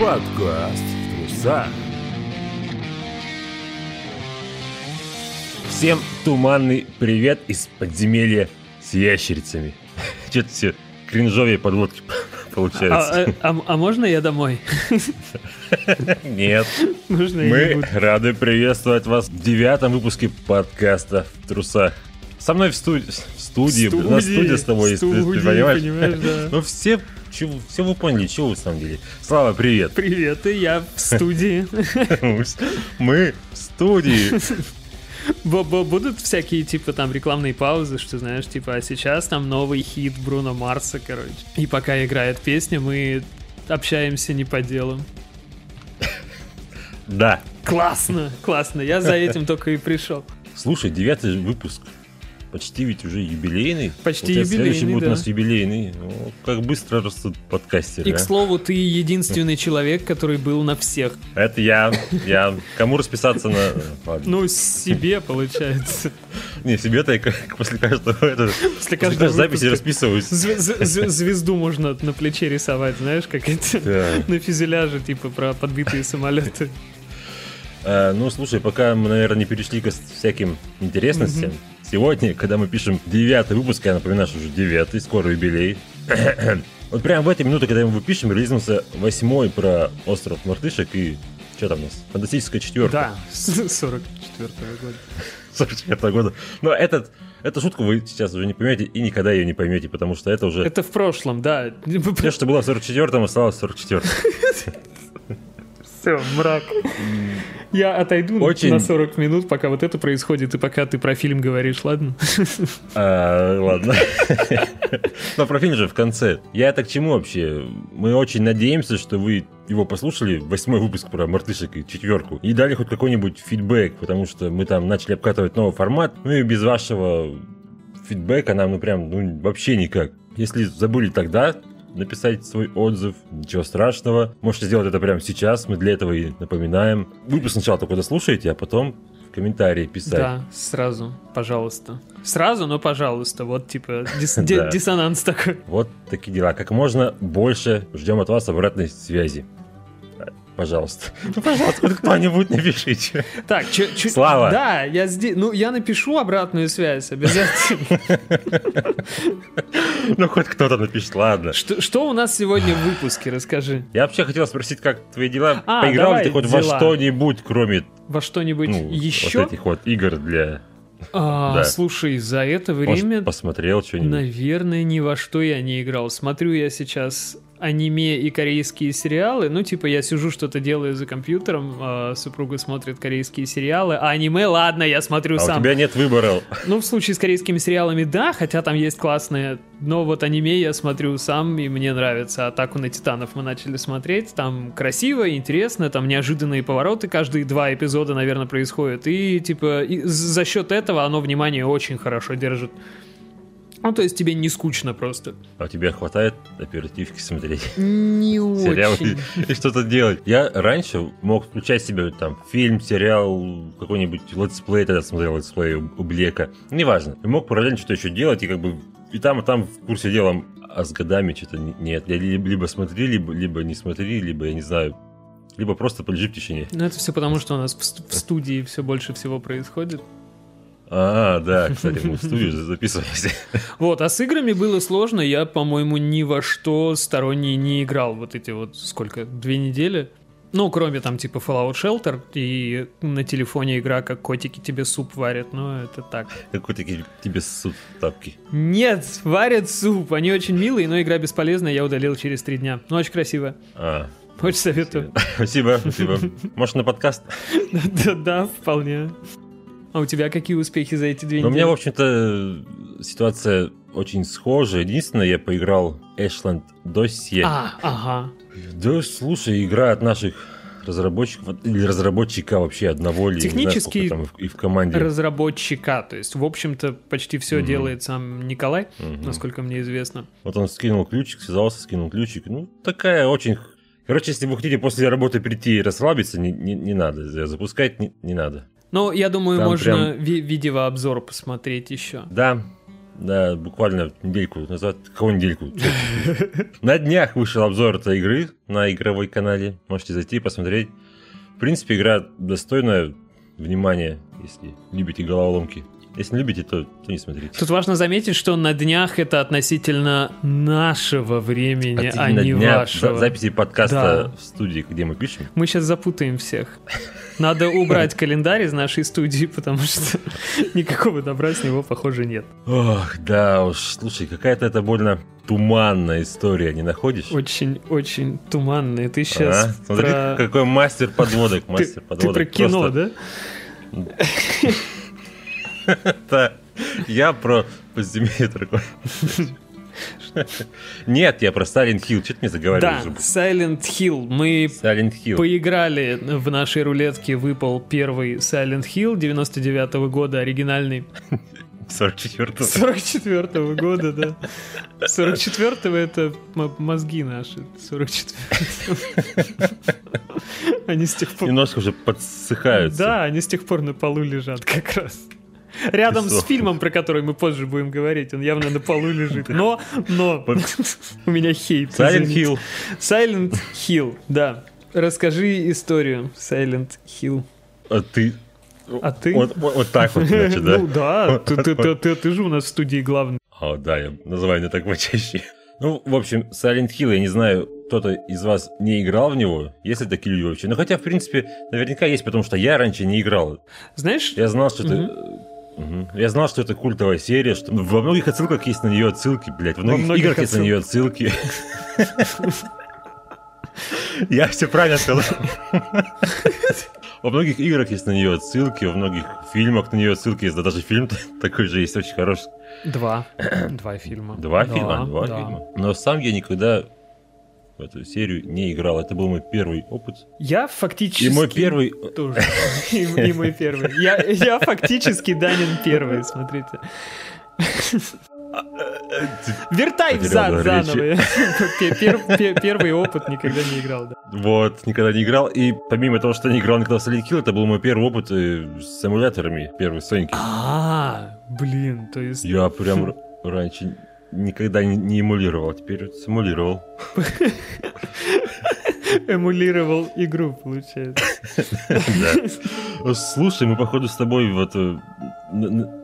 Подкаст в трусах. Всем туманный привет из подземелья с ящерицами. Что-то все кринжовые подводки получается. А, а, а можно я домой? Нет. Не Мы рады приветствовать вас в девятом выпуске подкаста в трусах. Со мной в, студ- в студии, у нас студия с тобой, есть, ты- ты студии, понимаешь? понимаешь, да. Ну все, чё- все вы поняли, чего вы, на самом деле. Слава, привет. Привет, и я в студии. Мы в студии. Бу- бу- Будут всякие, типа, там, рекламные паузы, что, знаешь, типа, а сейчас там новый хит Бруно Марса, короче. И пока играет песня, мы общаемся не по делу. Да. Классно, классно, я за этим только и пришел. Слушай, девятый выпуск. Почти ведь уже юбилейный. Почти Следующий юбилейный, будет да. у нас юбилейный. О, как быстро растут подкастеры. И, к а. слову, ты единственный человек, который был на всех. Это я. Я. Кому расписаться на... Ну, себе, получается. Не, себе-то я после каждого это, После каждой записи расписываюсь. Зв- зв- зв- Звезду можно на плече рисовать, знаешь, как Да. на фюзеляже, типа про подбитые самолеты. А, ну, слушай, пока мы, наверное, не перешли к всяким интересностям, сегодня, когда мы пишем девятый выпуск, я напоминаю, что уже девятый, скоро юбилей. вот прямо в эти минуты, когда мы его пишем, релизнулся восьмой про остров Мартышек и что там у нас? Фантастическая четверка. Да, с 44 года. 44 года. Но этот, эту шутку вы сейчас уже не поймете и никогда ее не поймете, потому что это уже... Это в прошлом, да. Все, что было в 44-м, осталось в 44-м. Все, мрак. Я отойду Очень- на 40 минут, пока вот это происходит, и пока ты про фильм говоришь, ладно? А, ладно. Но про фильм же в конце. Я это к чему вообще? Мы очень надеемся, что вы его послушали, восьмой выпуск про мартышек и четверку, и дали хоть какой-нибудь фидбэк, потому что мы там начали обкатывать новый формат, ну и без вашего фидбэка нам ну прям ну, вообще никак. Если забыли тогда, написать свой отзыв, ничего страшного. Можете сделать это прямо сейчас, мы для этого и напоминаем. Выпуск сначала только дослушайте, а потом в комментарии писать. Да, сразу, пожалуйста. Сразу, но пожалуйста. Вот, типа, дис- диссонанс такой. Вот такие дела. Как можно больше ждем от вас обратной связи. Пожалуйста. Ну, пожалуйста, хоть кто-нибудь напишите. Так, чё- Слава. Да, я здесь. Ну, я напишу обратную связь обязательно. Ну, хоть кто-то напишет, ладно. Что, что у нас сегодня в выпуске, расскажи. Я вообще хотел спросить, как твои дела? А, Поиграл ли ты хоть во что-нибудь, кроме Во что-нибудь ну, еще? вот этих вот игр для... А, да. Слушай, за это Может, время, посмотрел что-нибудь? наверное, ни во что я не играл. Смотрю я сейчас аниме и корейские сериалы. Ну, типа, я сижу, что-то делаю за компьютером, а супруга смотрит корейские сериалы, а аниме, ладно, я смотрю А у сам. тебя нет выбора. Ну, в случае с корейскими сериалами, да, хотя там есть классные. Но вот аниме я смотрю сам, и мне нравится. Атаку на Титанов мы начали смотреть. Там красиво, интересно, там неожиданные повороты. Каждые два эпизода, наверное, происходят. И, типа, и за счет этого оно внимание очень хорошо держит. Ну, то есть тебе не скучно просто. А тебе хватает оперативки смотреть? Не сериалы очень. и что-то делать. Я раньше мог включать себе там фильм, сериал, какой-нибудь летсплей, тогда смотрел летсплей у у Блека. Неважно. И мог параллельно что-то еще делать, и как бы и там, и там в курсе дела, а с годами что-то не- нет. Я ли- либо смотри, либо, либо не смотри, либо, я не знаю, либо просто полежи в тишине. Ну, это все потому, что у нас в в студии все больше всего происходит. А, да, кстати, мы в студию записываемся. Вот, а с играми было сложно. Я, по-моему, ни во что сторонний не играл. Вот эти вот сколько? Две недели? Ну, кроме там типа Fallout Shelter и на телефоне игра, как котики тебе суп варят. Ну, это так. Какой-то ки- тебе суд тапки. Нет, варят суп. Они очень милые, но игра бесполезная. Я удалил через три дня. Ну, очень красиво. А, Очень советую. спасибо, спасибо. Может, на подкаст? Да, да, вполне. А у тебя какие успехи за эти две Но у меня, в недели? общем-то, ситуация очень схожая. Единственное, я поиграл Ashland Dossier. А, ага. Да, слушай, игра от наших разработчиков, или разработчика вообще одного, или знаю, Технически сколько там и в команде. Разработчика. То есть, в общем-то, почти все Мгм. делает сам Николай, Мгм. насколько мне известно. Вот он скинул ключик, связался, скинул ключик. Ну, такая очень... Короче, если вы хотите после работы прийти и расслабиться, не, не, не надо. Запускать не, не надо. Ну, я думаю, Там можно прям- ви- видеообзор посмотреть еще. Да, Да, буквально недельку назад. Какого недельку? На днях вышел обзор этой игры на игровой канале. Можете зайти и посмотреть. В принципе, игра достойная внимания, если любите головоломки. Если не любите, то, то не смотрите. Тут важно заметить, что на днях это относительно нашего времени, а Относительно не дня вашего. за- записи подкаста Да. в студии, где мы пишем. Мы сейчас запутаем всех. Надо убрать календарь из нашей студии, потому что никакого добра с него, похоже, нет. Ох, да уж, слушай, какая-то это больно туманная история, не находишь? Очень-очень туманный. Ты А? сейчас Смотри, про... какой мастер подводок, Ты, мастер ты подводок. про кино, Просто- да? Да. Я про подземелье такое. Нет, я про Silent Hill. Что ты мне Да, заговариваешь? уже? Silent Hill. Мы Silent Hill. поиграли в нашей рулетке, выпал первый Silent Hill 99 года, оригинальный. 44 44 года, да. 44-го это мозги наши. 44 Они с тех пор... Немножко уже подсыхаются. Да, они с тех пор на полу лежат как раз. Рядом с фильмом, про который мы позже будем говорить, он явно на полу лежит. Но, но, у меня хейт. Silent. Hill. Silent Hill, да. Расскажи историю Silent Hill. А ты... А ты? Вот, вот- вот так вот, значит, да? Ну да, ты, ты, ты, ты, ты же у нас в студии главный. А, да, я называю это так почаще. Ну, в общем, Silent Hill, я не знаю, кто-то из вас не играл в него, если такие люди вообще. Ну, хотя, в принципе, наверняка есть, потому что я раньше не играл. Знаешь, Я знал, что Мгм. это... Мгм. Я знал, что это культовая серия, что во многих отсылках есть на нее отсылки, блядь, во многих, многих играх есть на нее отсылки. Я все правильно сказал. Во многих играх есть на нее отсылки, во многих фильмах на нее отсылки есть, да даже фильм такой же есть, очень хороший. два. Два фильма. Два фильма? Два фильма. Но сам я никогда в эту серию не играл. Это был мой первый опыт. Я фактически... И мой первый... Тоже. И, и мой первый. Я, я фактически Данин первый, смотрите. Вертай взад заново. Пе- пер- пе- Первый опыт никогда не играл, да. Вот, никогда не играл. И помимо того, что не играл никогда в Silent Hill, это был мой первый опыт э, с эмуляторами, первый Соньки. А, блин, то есть... Я прям раньше никогда не, не эмулировал, теперь симулировал. Эмулировал игру, получается. Слушай, мы, походу, с тобой вот, э,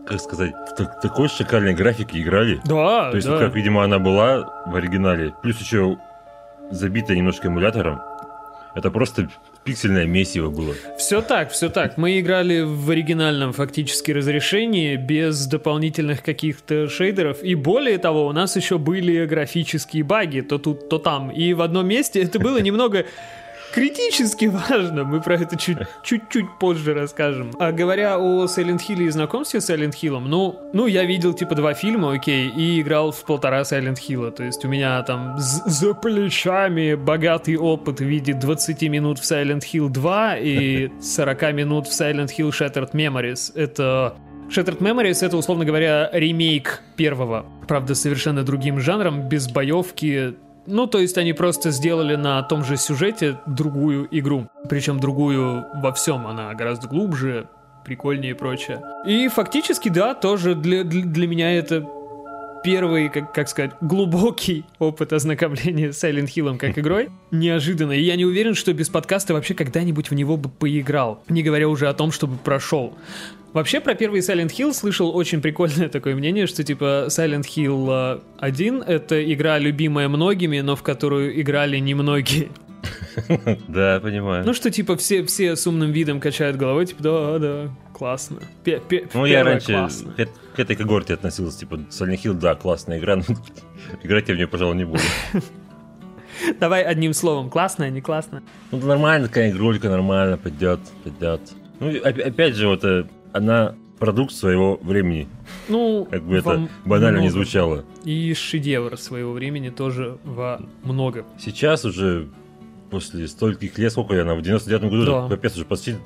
как сказать, в так- такой шикарной графике играли. Да, То есть, как, видимо, она была в оригинале, плюс еще забитая немножко эмулятором. Это просто пиксельное месиво было. Все так, все так. Мы играли в оригинальном фактически разрешении, без дополнительных каких-то шейдеров. И более того, у нас еще были графические баги, то тут, то там. И в одном месте это было немного критически важно. Мы про это чуть- чуть-чуть позже расскажем. А говоря о Silent Hill и знакомстве с Silent Hill, ну, ну, я видел типа два фильма, окей, и играл в полтора Silent Hill. То есть у меня там за плечами богатый опыт в виде 20 минут в Silent Hill 2 и 40 минут в Silent Hill Shattered Memories. Это Shattered Memories это, условно говоря, ремейк первого. Правда, совершенно другим жанром, без боевки. Ну, то есть они просто сделали на том же сюжете другую игру. Причем другую во всем. Она гораздо глубже, прикольнее и прочее. И фактически, да, тоже для, для, для меня это первый, как, как сказать, глубокий опыт ознакомления с Silent Hill как игрой. Неожиданно. И я не уверен, что без подкаста вообще когда-нибудь в него бы поиграл. Не говоря уже о том, чтобы прошел. Вообще про первый Silent Hill слышал очень прикольное такое мнение, что типа Silent Hill э, 1 это игра любимая многими, но в которую играли немногие. Да, понимаю. Ну что типа все, все с умным видом качают головой, типа да, да, классно. Пе- пе- Ну, я раньше классно. к, этой когорте относился, типа, Silent Hill, да, классная игра, но играть я в нее, пожалуй, не буду. Давай одним словом, классно, не классно. Ну, нормально, такая игрулька, нормально, пойдет, пойдет. Ну, опять же, вот э, она продукт своего времени, Ну, как бы это банально не много. звучало. И шедевр своего времени тоже во много. Сейчас уже, после стольких лет, сколько она, в 99-м году, Да. капец, уже почти,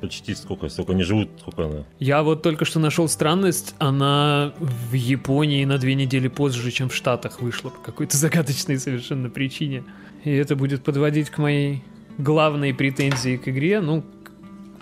почти сколько, сколько они живут, сколько она. Я вот только что нашел странность, она в Японии на две недели позже, чем в Штатах вышла по какой-то загадочной совершенно причине. И это будет подводить к моей главной претензии к игре, ну,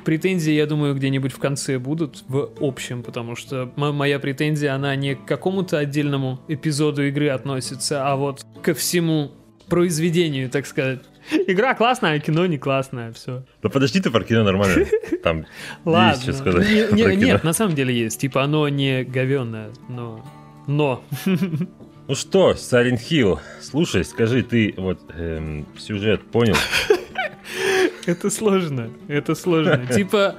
претензии, я думаю, где-нибудь в конце будут, в общем, потому что моя претензия, она не к какому-то отдельному эпизоду игры относится, а вот ко всему произведению, так сказать. Игра классная, а кино не классное, все. Да подожди ты про кино нормально. Там Ладно. есть что сказать. Не- нет, на самом деле есть. Типа оно не говенное, но... Но. Ну что, Silent Hill, слушай, скажи, ты вот эм, сюжет понял? Это сложно, это сложно. Типа,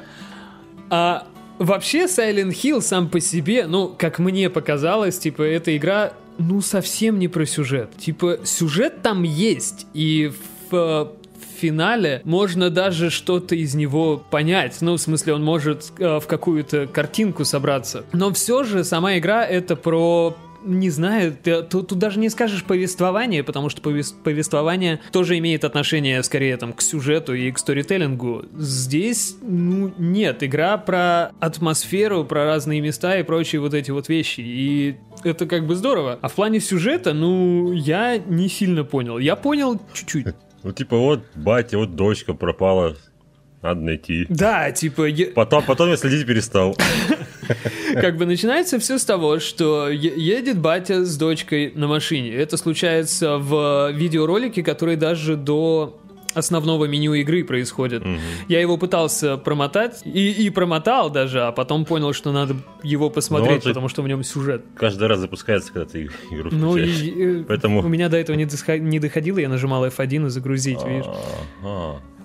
а вообще Silent Hill сам по себе, ну, как мне показалось, типа, эта игра, ну, совсем не про сюжет. Типа, сюжет там есть, и в э, финале можно даже что-то из него понять. Ну, в смысле, он может э, в какую-то картинку собраться. Но все же сама игра это про не знаю, ты- тут, тут даже не скажешь повествование, потому что повес- повествование тоже имеет отношение скорее там к сюжету и к сторителлингу. Здесь, ну, нет, игра про атмосферу, про разные места и прочие вот эти вот вещи. И это как бы здорово. А в плане сюжета, ну, я не сильно понял. Я понял чуть-чуть. Ну типа вот батя, вот дочка пропала, надо найти. Да, типа, Потом, потом я следить перестал. как бы начинается все с того, что едет батя с дочкой на машине. Это случается в видеоролике, который даже до основного меню игры происходит. Я его пытался промотать и, и промотал даже, а потом понял, что надо его посмотреть, же- потому что в нем сюжет. Каждый раз запускается, когда ты игру Ну, и, э, Поэтому- у меня до этого не доходило, я нажимал F1 и загрузить, видишь.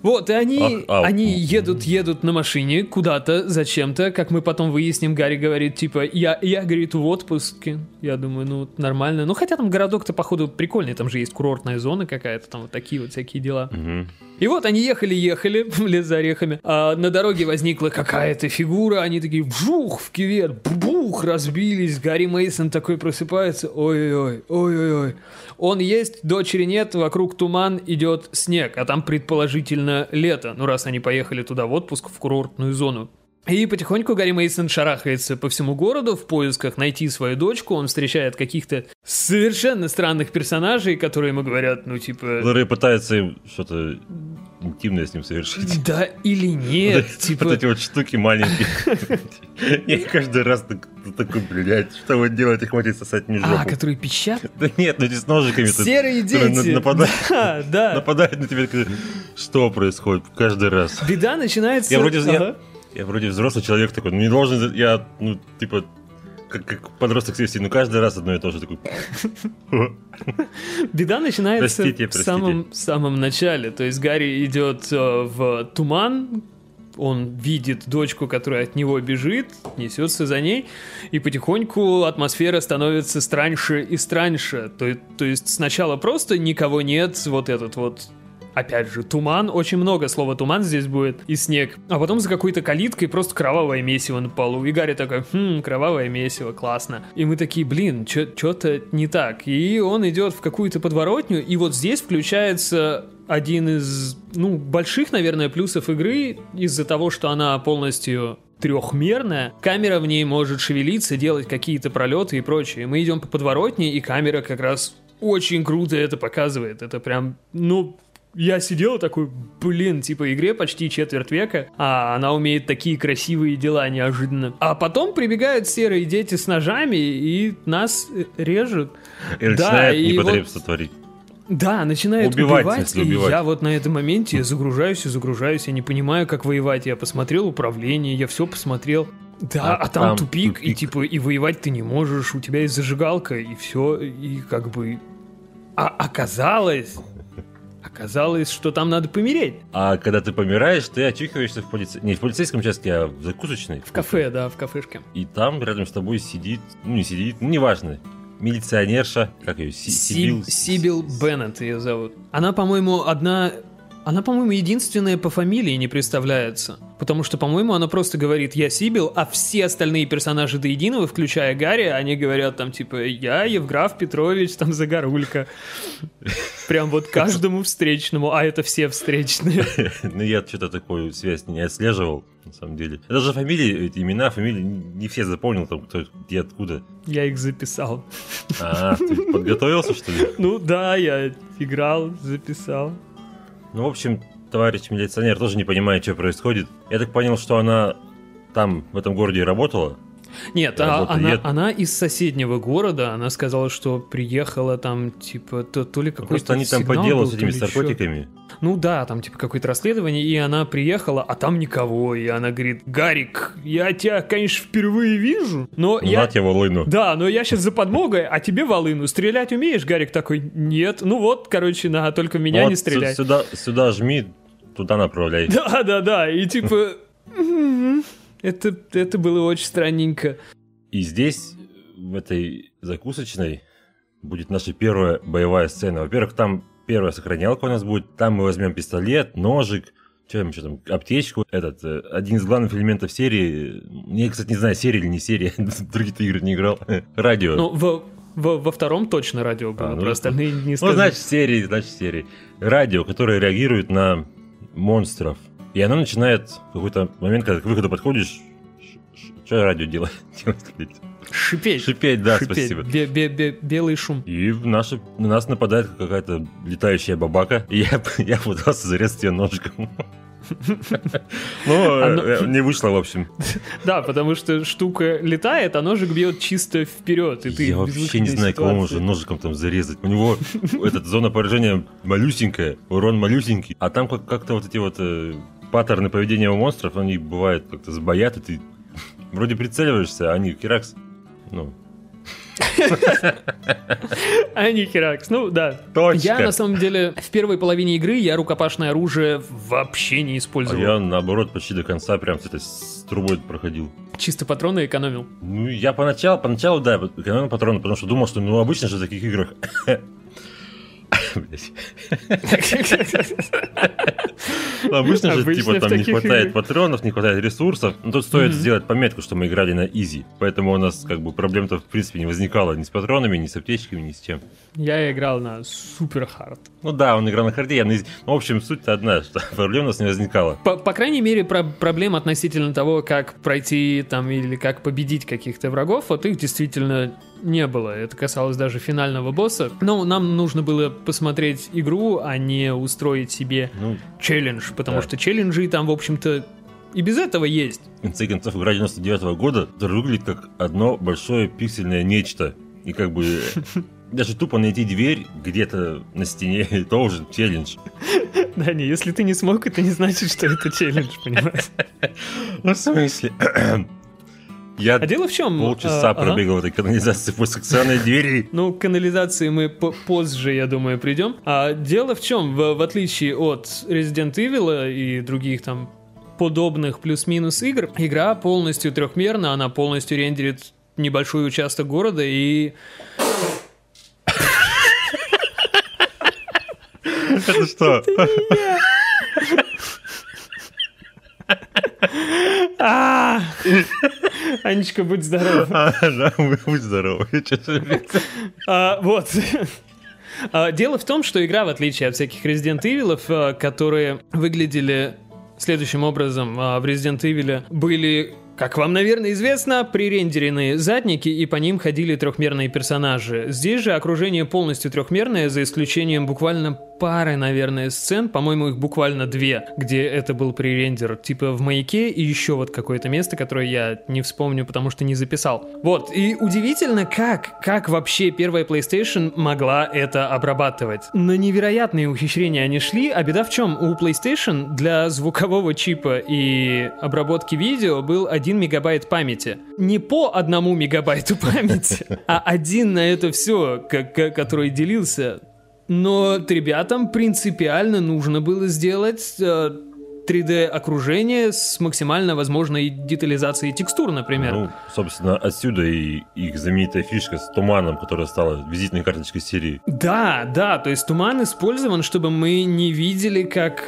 Вот, и они, Ах, а, они едут, едут на машине куда-то, зачем-то, как мы потом выясним, Гарри говорит, типа, я, я, говорит, в отпуске. Я думаю, ну, нормально. Ну, хотя там городок-то, походу, прикольный, там же есть курортная зона какая-то, там вот такие вот всякие дела. Мгм. И вот они ехали-ехали лес за орехами, а на дороге возникла какая-то фигура, они такие вжух в кювет, бух, разбились, Гарри Мейсон такой просыпается, ой-ой-ой, ой-ой-ой. Он есть, дочери нет, вокруг туман, идет снег, а там предположительно лето, ну раз они поехали туда в отпуск, в курортную зону. И потихоньку Гарри Мейсон шарахается по всему городу в поисках найти свою дочку. Он встречает каких-то совершенно странных персонажей, которые ему говорят, ну типа... Которые пытаются им что-то интимное с ним совершить. Да или нет, Вот типа... эти вот штуки маленькие. Я каждый раз так- такой, блядь, что вы делаете, хватит сосать мне А, которые пищат? Да нет, ну эти с ножиками Серые дети. на- нападают. Да, да. нападают на тебя. Что происходит каждый раз? Беда начинается... Я вроде, я, вроде взрослый человек такой, ну не должен, я, ну, типа, как, как подросток себя вести, ну каждый раз одно и то же такой. Беда начинается Простите, в простите. самом, самом начале. То есть Гарри идет э, в туман, он видит дочку, которая от него бежит, несется за ней, и потихоньку атмосфера становится страньше и страньше. То, то есть сначала просто никого нет, вот этот вот Опять же, туман, очень много слова туман здесь будет, и снег. А потом за какой-то калиткой просто кровавое месиво на полу. И Гарри такой, хм, кровавое месиво, классно. И мы такие, блин, что-то не так. И он идет в какую-то подворотню, и вот здесь включается один из, ну, больших, наверное, плюсов игры из-за того, что она полностью трехмерная, камера в ней может шевелиться, делать какие-то пролеты и прочее. Мы идем по подворотне, и камера как раз очень круто это показывает. Это прям, ну, я сидел такой, блин, типа игре почти четверть века, а она умеет такие красивые дела неожиданно. А потом прибегают серые дети с ножами и нас э, режут. И Да, начинает и непотребство творить. Да, начинают Убивать, убивать, и убивать. я вот на этом моменте я загружаюсь и загружаюсь, я не понимаю, как воевать. Я посмотрел управление, я все посмотрел. Да, А а, там, там тупик, и тупик. типа и воевать ты не можешь, у тебя есть зажигалка, и все, и как бы... А оказалось, оказалось, что там надо помереть. А когда ты помираешь, ты очухиваешься в полице... Не в полицейском участке, а в закусочной. В кафе, да, в кафешке. И там рядом с тобой сидит, ну не сидит, ну неважно, милиционерша, как ее, Си- Сибил... Сибил, Сибил Беннет ее зовут. Она, по-моему, одна... Она, по-моему, единственная по фамилии не представляется. Потому что, по-моему, она просто говорит «я Сибил», а все остальные персонажи до единого, включая Гарри, они говорят там типа «я Евграф Петрович, там Загорулька». Прям вот каждому встречному, а это все встречные. Ну я что-то такую связь не отслеживал, на самом деле. Даже фамилии, эти имена, фамилии не все запомнил, там кто где откуда. Я их записал. А, ты подготовился, что ли? Ну да, я играл, записал. Ну, в общем, товарищ милиционер тоже не понимает, что происходит. Я так понял, что она там, в этом городе работала, нет, а она, она из соседнего города, она сказала, что приехала там, типа, то, то ли какой-то Просто они там по делу с этими наркотиками. Ну да, там типа какое-то расследование, и она приехала, а там никого, и она говорит, Гарик, я тебя, конечно, впервые вижу, но ну, я... На тебе волыну. Да, но я сейчас за подмогой, а тебе волыну. Стрелять умеешь? Гарик такой, нет. Ну вот, короче, на, только меня вот не стреляй. Сюда, сюда жми, туда направляй. Да, да, да, и типа... Это, это было очень странненько. И здесь, в этой закусочной, будет наша первая боевая сцена. Во-первых, там первая сохранялка у нас будет. Там мы возьмем пистолет, ножик, что там еще там, аптечку. Этот, э, один из главных элементов серии, я, кстати, не знаю, серия или не серия, другие игры не играл, радио. Ну, в, во, во втором точно радио было, а, ну, про остальные не скажу. Ну, значит, серии, значит, серии. Радио, которое реагирует на монстров. И она начинает в какой-то момент, когда к выходу подходишь, что радио делает? Шипеть. Шипеть, да, Шипеть. спасибо. Бе -бе -бе Белый шум. И в наши, на нас нападает какая-то летающая бабака. И я, я пытался зарезать ее ножиком. Ну, э, не вышло, в общем. Да, потому что штука летает, а ножик бьет чисто вперед. И ты Я вообще не знаю, кого можно ножиком там зарезать. У него эта зона поражения малюсенькая, урон малюсенький. А там как-то вот эти вот э, паттерны поведения у монстров, они бывают как-то сбоят, и ты вроде прицеливаешься, а они Киракс, ну... А не Херакс, ну да. Точка. Я на самом деле в первой половине игры я рукопашное оружие вообще не использовал. А я наоборот почти до конца прям с этой с трубой проходил. Чисто патроны экономил? Ну я поначалу, поначалу да, экономил патроны, потому что думал, что ну обычно же в таких играх Обычно же, типа, там не хватает патронов, не хватает ресурсов. Но тут стоит сделать пометку, что мы играли на easy. Поэтому у нас, как бы, проблем-то, в принципе, не возникало ни с патронами, ни с аптечками, ни с чем. Я играл на супер hard. Ну да, он играл на харде, я на easy. Ну, в общем, суть-то одна, что проблем у нас не возникало. По, по крайней мере, про проблем относительно того, как пройти там или как победить каких-то врагов, вот их действительно не было. Это касалось даже финального босса. Но нам нужно было посмотреть игру, а не устроить себе ну, челлендж, потому да. что челленджи там, в общем-то, и без этого есть. В конце концов, игра 99 -го года выглядит как одно большое пиксельное нечто. И как бы даже тупо найти дверь где-то на стене, это уже челлендж. Да, не, если ты не смог, это не значит, что это челлендж, понимаешь? Ну, в смысле? Я а дело в чем? Полчаса а, пробегал ага. этой канализации по секционной двери. Ну, к канализации мы позже, я думаю, придем. А дело в чем? В, в отличие от Resident Evil и других там подобных плюс-минус игр, игра полностью трехмерна, она полностью рендерит небольшой участок города и... Это что? А! Анечка, будь здоров. А, будь здоров. А, вот. А, дело в том, что игра, в отличие от всяких Resident Evil, которые выглядели следующим образом, в Resident Evil были как вам, наверное, известно, пререндеренные задники и по ним ходили трехмерные персонажи. Здесь же окружение полностью трехмерное, за исключением буквально пары, наверное, сцен, по-моему, их буквально две, где это был пререндер, типа в маяке и еще вот какое-то место, которое я не вспомню, потому что не записал. Вот, и удивительно, как, как вообще первая PlayStation могла это обрабатывать. На невероятные ухищрения они шли, а беда в чем? У PlayStation для звукового чипа и обработки видео был 1 мегабайт памяти. Не по одному мегабайту памяти, а один на это все, который делился но ребятам принципиально нужно было сделать э, 3D-окружение с максимально возможной детализацией текстур, например. Ну, собственно, отсюда и их знаменитая фишка с туманом, которая стала визитной карточкой серии. Да, да, то есть туман использован, чтобы мы не видели, как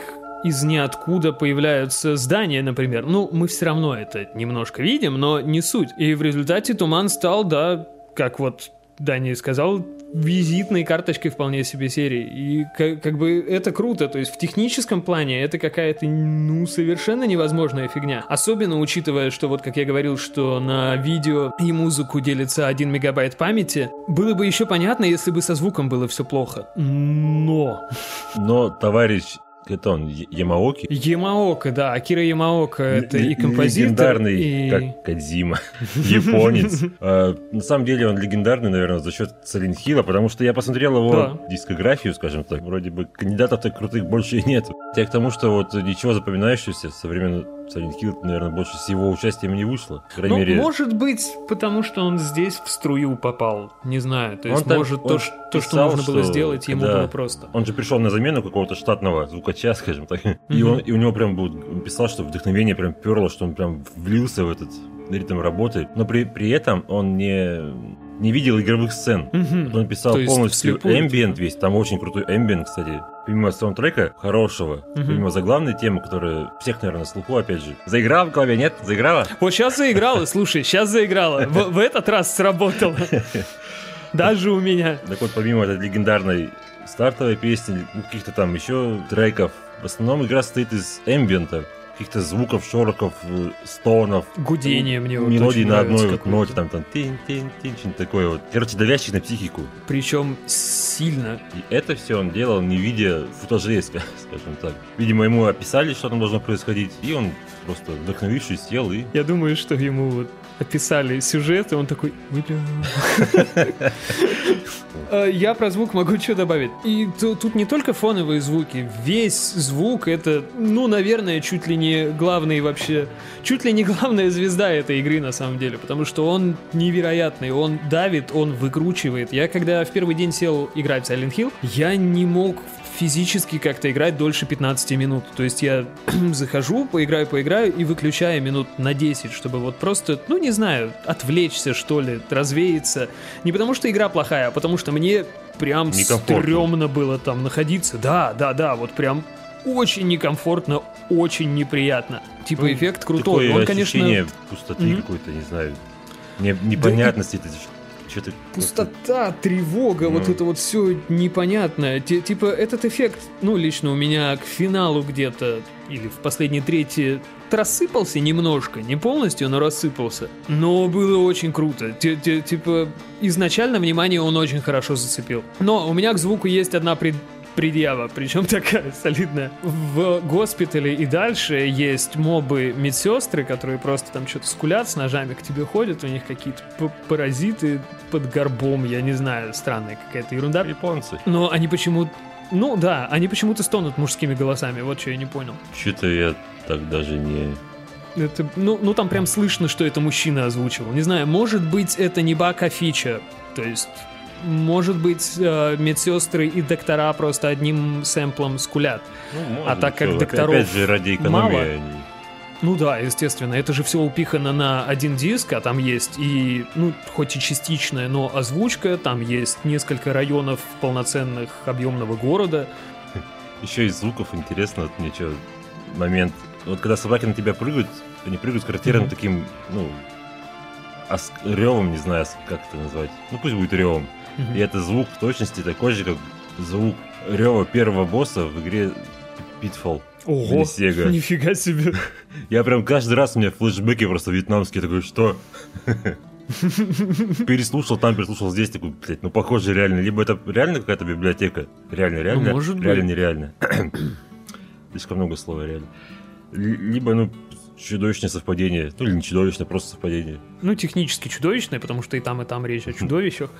из ниоткуда появляются здания, например. Ну, мы все равно это немножко видим, но не суть. И в результате туман стал, да, как вот Дани сказал, визитной карточкой вполне себе серии. И как, как бы это круто. То есть в техническом плане это какая-то, ну, совершенно невозможная фигня. Особенно учитывая, что вот как я говорил, что на видео и музыку делится 1 мегабайт памяти. Было бы еще понятно, если бы со звуком было все плохо. Но... Но, товарищ это он, Ямаоки. Ямаока, да, Акира Ямаока, это и композитор, Легендарный, и... как Кадзима, японец. А, На самом деле он легендарный, наверное, за счет Hill, потому что я посмотрел его дискографию, скажем так. Вроде бы кандидатов так крутых больше и нет. Я к тому, что вот ничего запоминающегося со времен Silent Hill, наверное, больше с его участием не вышло. По крайней Ну, мере, может быть, потому что он здесь в струю попал. Не знаю. То есть, Он так- может, он то, ш- то, что писал, нужно было что сделать, ему было просто. Он же пришел на замену какого-то штатного звукача, скажем так. И, Мгм. он, и у него прям был, писал, что вдохновение прям перло, что он прям влился в этот ритм работы. Но при, при этом он не, не видел игровых сцен. Мгм. Он писал полностью эмбиент типа? весь. Там очень крутой эмбиент, кстати. Помимо саундтрека хорошего, Мгм. помимо заглавной темы, которая всех, наверное, на слуху, опять же. Заиграла в голове, нет? Заиграла? Вот сейчас заиграла, слушай, сейчас заиграла. В, в этот раз сработало. Даже у меня. Так вот, помимо этой легендарной стартовой песни, ну, каких-то там еще треков, в основном игра состоит из эмбиента, каких-то звуков, шорохов, э, стонов. Гудение мне вот Мелодии на одной вот ноте, там, там, тин тин тин что-нибудь такое вот. Короче, давящих на психику. Причем сильно. И это все он делал, не видя футажей, ска- скажем так. Видимо, ему описали, что там должно происходить, и он просто вдохновившись сел и... Я думаю, что ему вот описали сюжет, и он такой. Э, Я про звук могу что добавить. И ту- тут не только фоновые звуки, весь звук это, ну, наверное, чуть ли не главный вообще, чуть ли не главная звезда этой игры на самом деле, потому что он невероятный, он давит, он выкручивает. Я когда в первый день сел играть в Silent Hill, я не мог физически как-то играть дольше 15 минут. То есть я захожу, поиграю, поиграю и выключаю минут на 10, чтобы вот просто, ну не знаю, отвлечься что ли, развеяться. Не потому что игра плохая, а потому что мне прям стрёмно было там находиться. Да, да, да, вот прям очень некомфортно, очень неприятно. Типа Ну, эффект крутой. Такое Он, конечно, пустоты Мгм. какой-то, не знаю, не- непонятности. это Что-то... Пустота, тревога, вот Ну. это вот все непонятное. Ти- Типа этот эффект, ну, лично у меня к финалу где-то, или в последней трети, рассыпался немножко, не полностью, но рассыпался. Но было очень круто. Ти- ти- Типа, изначально внимание он очень хорошо зацепил. Но у меня к звуку есть одна пред- предъява, причем такая солидная. В госпитале и дальше есть мобы медсестры, которые просто там что-то скулят с ножами к тебе ходят, у них какие-то паразиты под горбом, я не знаю, странная какая-то ерунда. Японцы. Но они почему ну да, они почему-то стонут мужскими голосами, вот что я не понял. Что-то я так даже не... Это, ну, ну там прям слышно, что это мужчина озвучивал. Не знаю, может быть это не баг, а фича. То есть, может быть, э, медсестры и доктора просто одним сэмплом скулят. Ну, А так как докторов Опять же, ради экономии мало. они... Ну да, естественно, это же все упихано на один диск, а там есть и, ну, хоть и частичная, но озвучка, там есть несколько районов полноценных объемного города. Еще из звуков интересно, вот мне что, момент... Вот когда собаки на тебя прыгают, они прыгают с характерным Мгм. таким, ну, ос- ревом, не знаю, как это назвать. Ну, пусть будет ревом. И это звук в точности такой же, как звук рева первого босса в игре Pitfall. Ого, Sega. нифига себе. Я прям каждый раз у меня флешбеки просто вьетнамские, такой, что? Переслушал там, переслушал здесь, такой, блядь, ну похоже реально. Либо это реально какая-то библиотека, реально, реально, Ну, может реально, быть. нереально. Слишком много слова реально. Ли- Либо, ну, чудовищное совпадение. Ну, или не чудовищное, просто совпадение. Ну, технически чудовищное, потому что и там, и там речь о чудовищах.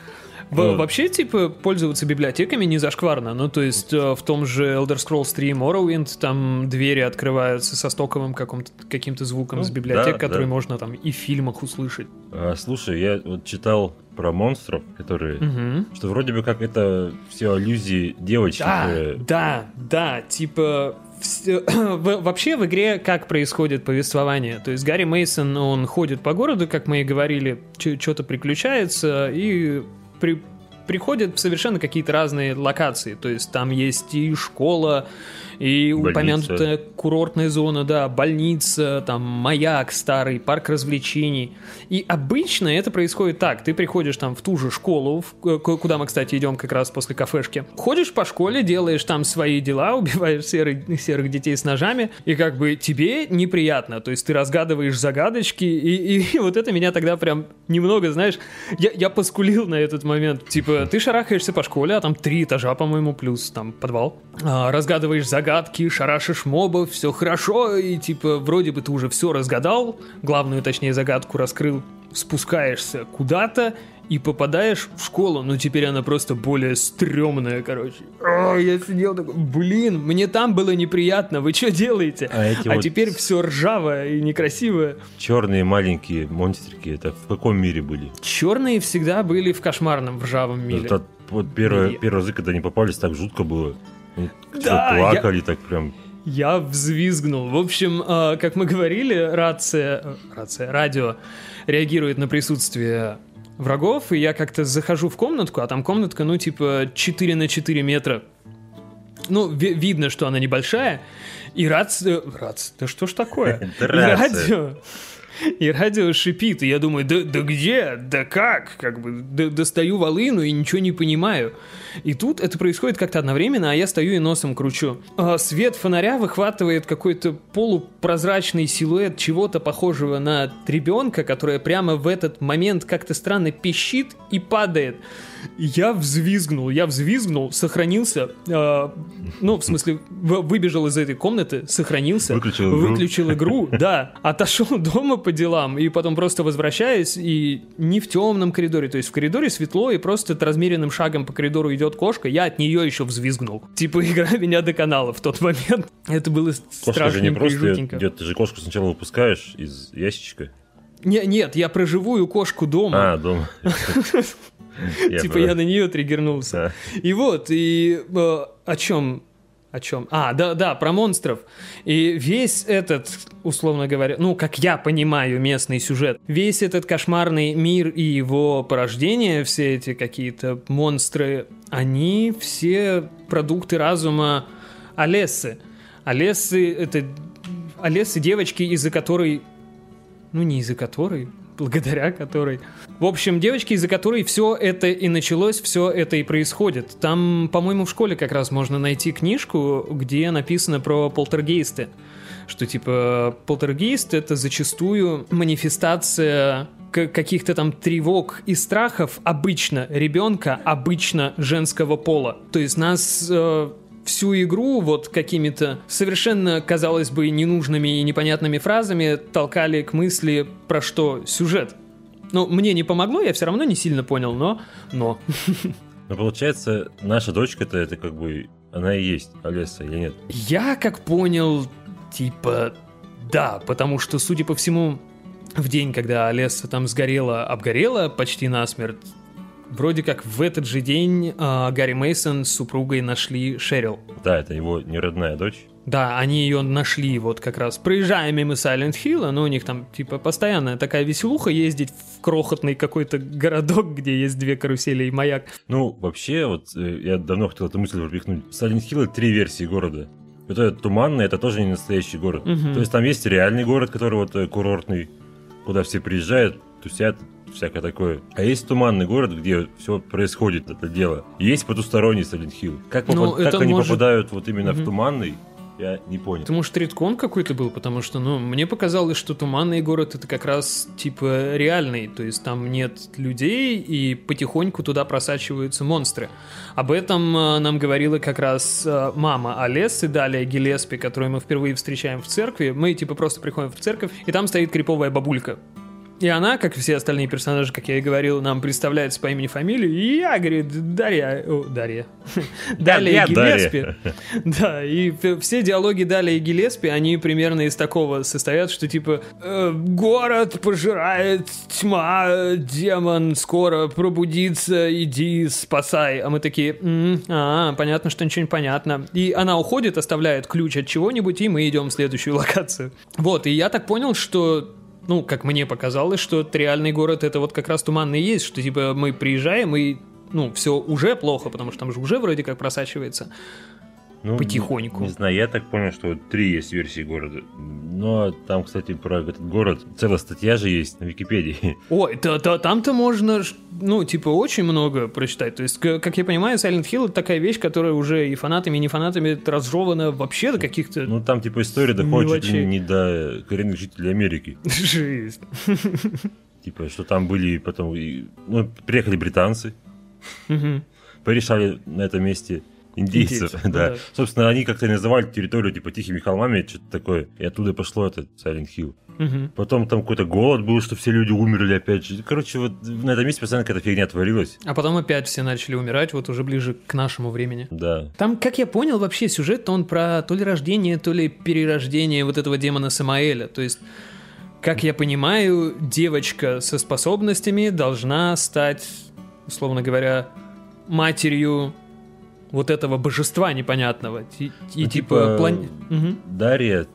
В- Ну. Вообще, типа, пользоваться библиотеками не зашкварно. Ну, то есть, э, в том же Elder Scrolls 3 Morrowind там двери открываются со стоковым каким-то звуком Ну, с библиотек, да, которые да. можно там и в фильмах услышать. А, слушай, я вот читал про монстров, которые... Мгм. Что вроде бы как это все аллюзии девочки. Да, которые- да, да, типа вообще в игре как происходит повествование. То есть Гарри Мейсон, он ходит по городу, как мы и говорили, что-то приключается и при- приходит в совершенно какие-то разные локации. То есть там есть и школа, и Больница. упомянутая курортная зона, да, больница, там маяк старый, парк развлечений. И обычно это происходит так. Ты приходишь там в ту же школу, в- к- куда мы, кстати, идем как раз после кафешки. Ходишь по школе, делаешь там свои дела, убиваешь серых, серых детей с ножами, и как бы тебе неприятно. То есть ты разгадываешь загадочки, и, и вот это меня тогда прям немного, знаешь, я, я поскулил на этот момент. Типа, типа, ты шарахаешься по школе, а там три этажа, по-моему, плюс там подвал. А, разгадываешь загадки, шарашишь мобов, все хорошо, и типа, вроде бы ты уже все разгадал, главную, точнее, загадку раскрыл, спускаешься куда-то, и попадаешь в школу, но теперь она просто более стрёмная, короче. О, я сидел такой, блин, мне там было неприятно, вы что делаете? А, эти А вот теперь все ржавое и некрасивое. черные маленькие монстрики, это в каком мире были? Черные всегда были в кошмарном, в ржавом мире. Это вот первый, первый разы, когда они попались, так жутко было. Они Да, плакали, так прям. Я взвизгнул. В общем, э, как мы говорили, рация, рация, радио реагирует на присутствие врагов, и я как-то захожу в комнатку, а там комнатка, ну, типа 4 на 4 метра. Ну, ви- видно, что она небольшая, и рация... Рация, да что ж такое? Радио... И радио шипит, и я думаю, да, да где, да как, как бы, да- достаю волыну и ничего не понимаю. И тут это происходит как-то одновременно, а я стою и носом кручу. А, свет фонаря выхватывает какой-то полупрозрачный силуэт чего-то похожего на ребенка, которое прямо в этот момент как-то странно пищит и падает. Я взвизгнул, я взвизгнул, сохранился, а, ну, в смысле, выбежал из этой комнаты, сохранился, Выключил игру. выключил игру, да, отошел дома по делам, и потом просто возвращаюсь, и не в темном коридоре, то есть в коридоре светло, и просто размеренным шагом по коридору идет кошка, я от нее еще взвизгнул. Типа, игра меня доконала в тот момент. Это было Кошка же не страшненько просто жутенько. идет, ты же кошку сначала выпускаешь из ящичка. Не, нет, я про живую кошку дома. А, дома. типа, я на нее триггернулся. И вот, и э, о чем? О чем? А, да, да, про монстров. И весь этот, условно говоря, ну, как я понимаю местный сюжет, весь этот кошмарный мир и его порождение, все эти какие-то монстры, они все продукты разума Олессы. Олессы — это Олессы девочки, из-за которой ну не из-за которой, благодаря которой. В общем, девочки, из-за которой все это и началось, все это и происходит. Там, по-моему, в школе как раз можно найти книжку, где написано про полтергейсты. Что типа полтергейст это зачастую манифестация каких-то там тревог и страхов обычно ребенка, обычно женского пола. То есть нас э, всю игру вот какими-то совершенно, казалось бы, ненужными и непонятными фразами толкали к мысли, про что сюжет. Ну, мне не помогло, я все равно не сильно понял, но... Но. Но получается, наша дочка-то это как бы, она и есть Олеса или нет? Я как понял, типа, да, потому что, судя по всему, в день, когда Олеса там сгорела, обгорела почти насмерть, вроде как в этот же день а, Гарри Мейсон с супругой нашли Шерил. Да, это его неродная дочь. Да, они ее нашли вот как раз, проезжая мимо Сайлент Хилла, но у них там типа постоянная такая веселуха ездить в крохотный какой-то городок, где есть две карусели и маяк. Ну, вообще, вот э, я давно хотел эту мысль пропихнуть. Silent Hill — три версии города. Вот этот туманный, это тоже не настоящий город. Мгм. То есть там есть реальный город, который вот э, курортный, куда все приезжают, тусят, всякое такое. А есть туманный город, где все происходит, это дело. И есть потусторонний Silent Hill. Как, Ну, попад- как это они может- попадают вот именно Мгм. в туманный, я не понял. Это может редкон какой-то был, потому что, ну, мне показалось, что туманный город это как раз типа реальный, то есть там нет людей и потихоньку туда просачиваются монстры. Об этом э, нам говорила как раз э, мама Олесы, далее Гелеспи, которую мы впервые встречаем в церкви. Мы типа просто приходим в церковь, и там стоит криповая бабулька. И она, как все остальные персонажи, как я и говорил, нам представляется по имени фамилии. И я, говорит, Дарья... О, Дарья. Далее. Гелеспи. Да, и все диалоги Далее Гелеспи, они примерно из такого состоят, что типа э, «Город пожирает тьма, демон скоро пробудится, иди спасай». А мы такие «М, «А, понятно, что ничего не понятно». И она уходит, оставляет ключ от чего-нибудь, и мы идем в следующую локацию. Вот, и я так понял, что ну, как мне показалось, что это реальный город это вот как раз туманный есть, что типа мы приезжаем и ну, все уже плохо, потому что там же уже вроде как просачивается. Ну, потихоньку. Не, не знаю, я так понял, что вот три есть версии города. Но там, кстати, про этот город целая статья же есть на Википедии. Ой, да, да, там-то можно, ну, типа, очень много прочитать. То есть, как я понимаю, Silent Hill это такая вещь, которая уже и фанатами, и не фанатами разжевана вообще до каких-то... Ну, там, типа, история доходит Мелочей. не до коренных жителей Америки. Жизнь. Типа, что там были потом... Ну, приехали британцы. Порешали на этом месте индейцев. Индейцев, да. да. Собственно, они как-то называли территорию типа Тихими холмами, что-то такое. И оттуда пошло этот Silent Hill. Мгм. Потом там какой-то голод был, что все люди умерли опять же. Короче, вот на этом месте постоянно какая-то фигня творилась. А потом опять все начали умирать, вот уже ближе к нашему времени. Да. Там, как я понял, вообще сюжет он про то ли рождение, то ли перерождение вот этого демона Самаэля. То есть, как я понимаю, девочка со способностями должна стать, условно говоря, матерью вот этого божества непонятного. И, и Ну, типа... типа, план- Мгм. Дарья,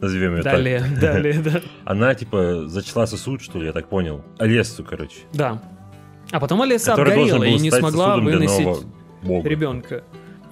назовем ее так, Далее, далее, да. она типа зачла сосуд, что ли, я так понял. Алессу, короче. Да. А потом должен обгорела и не смогла выносить ребенка.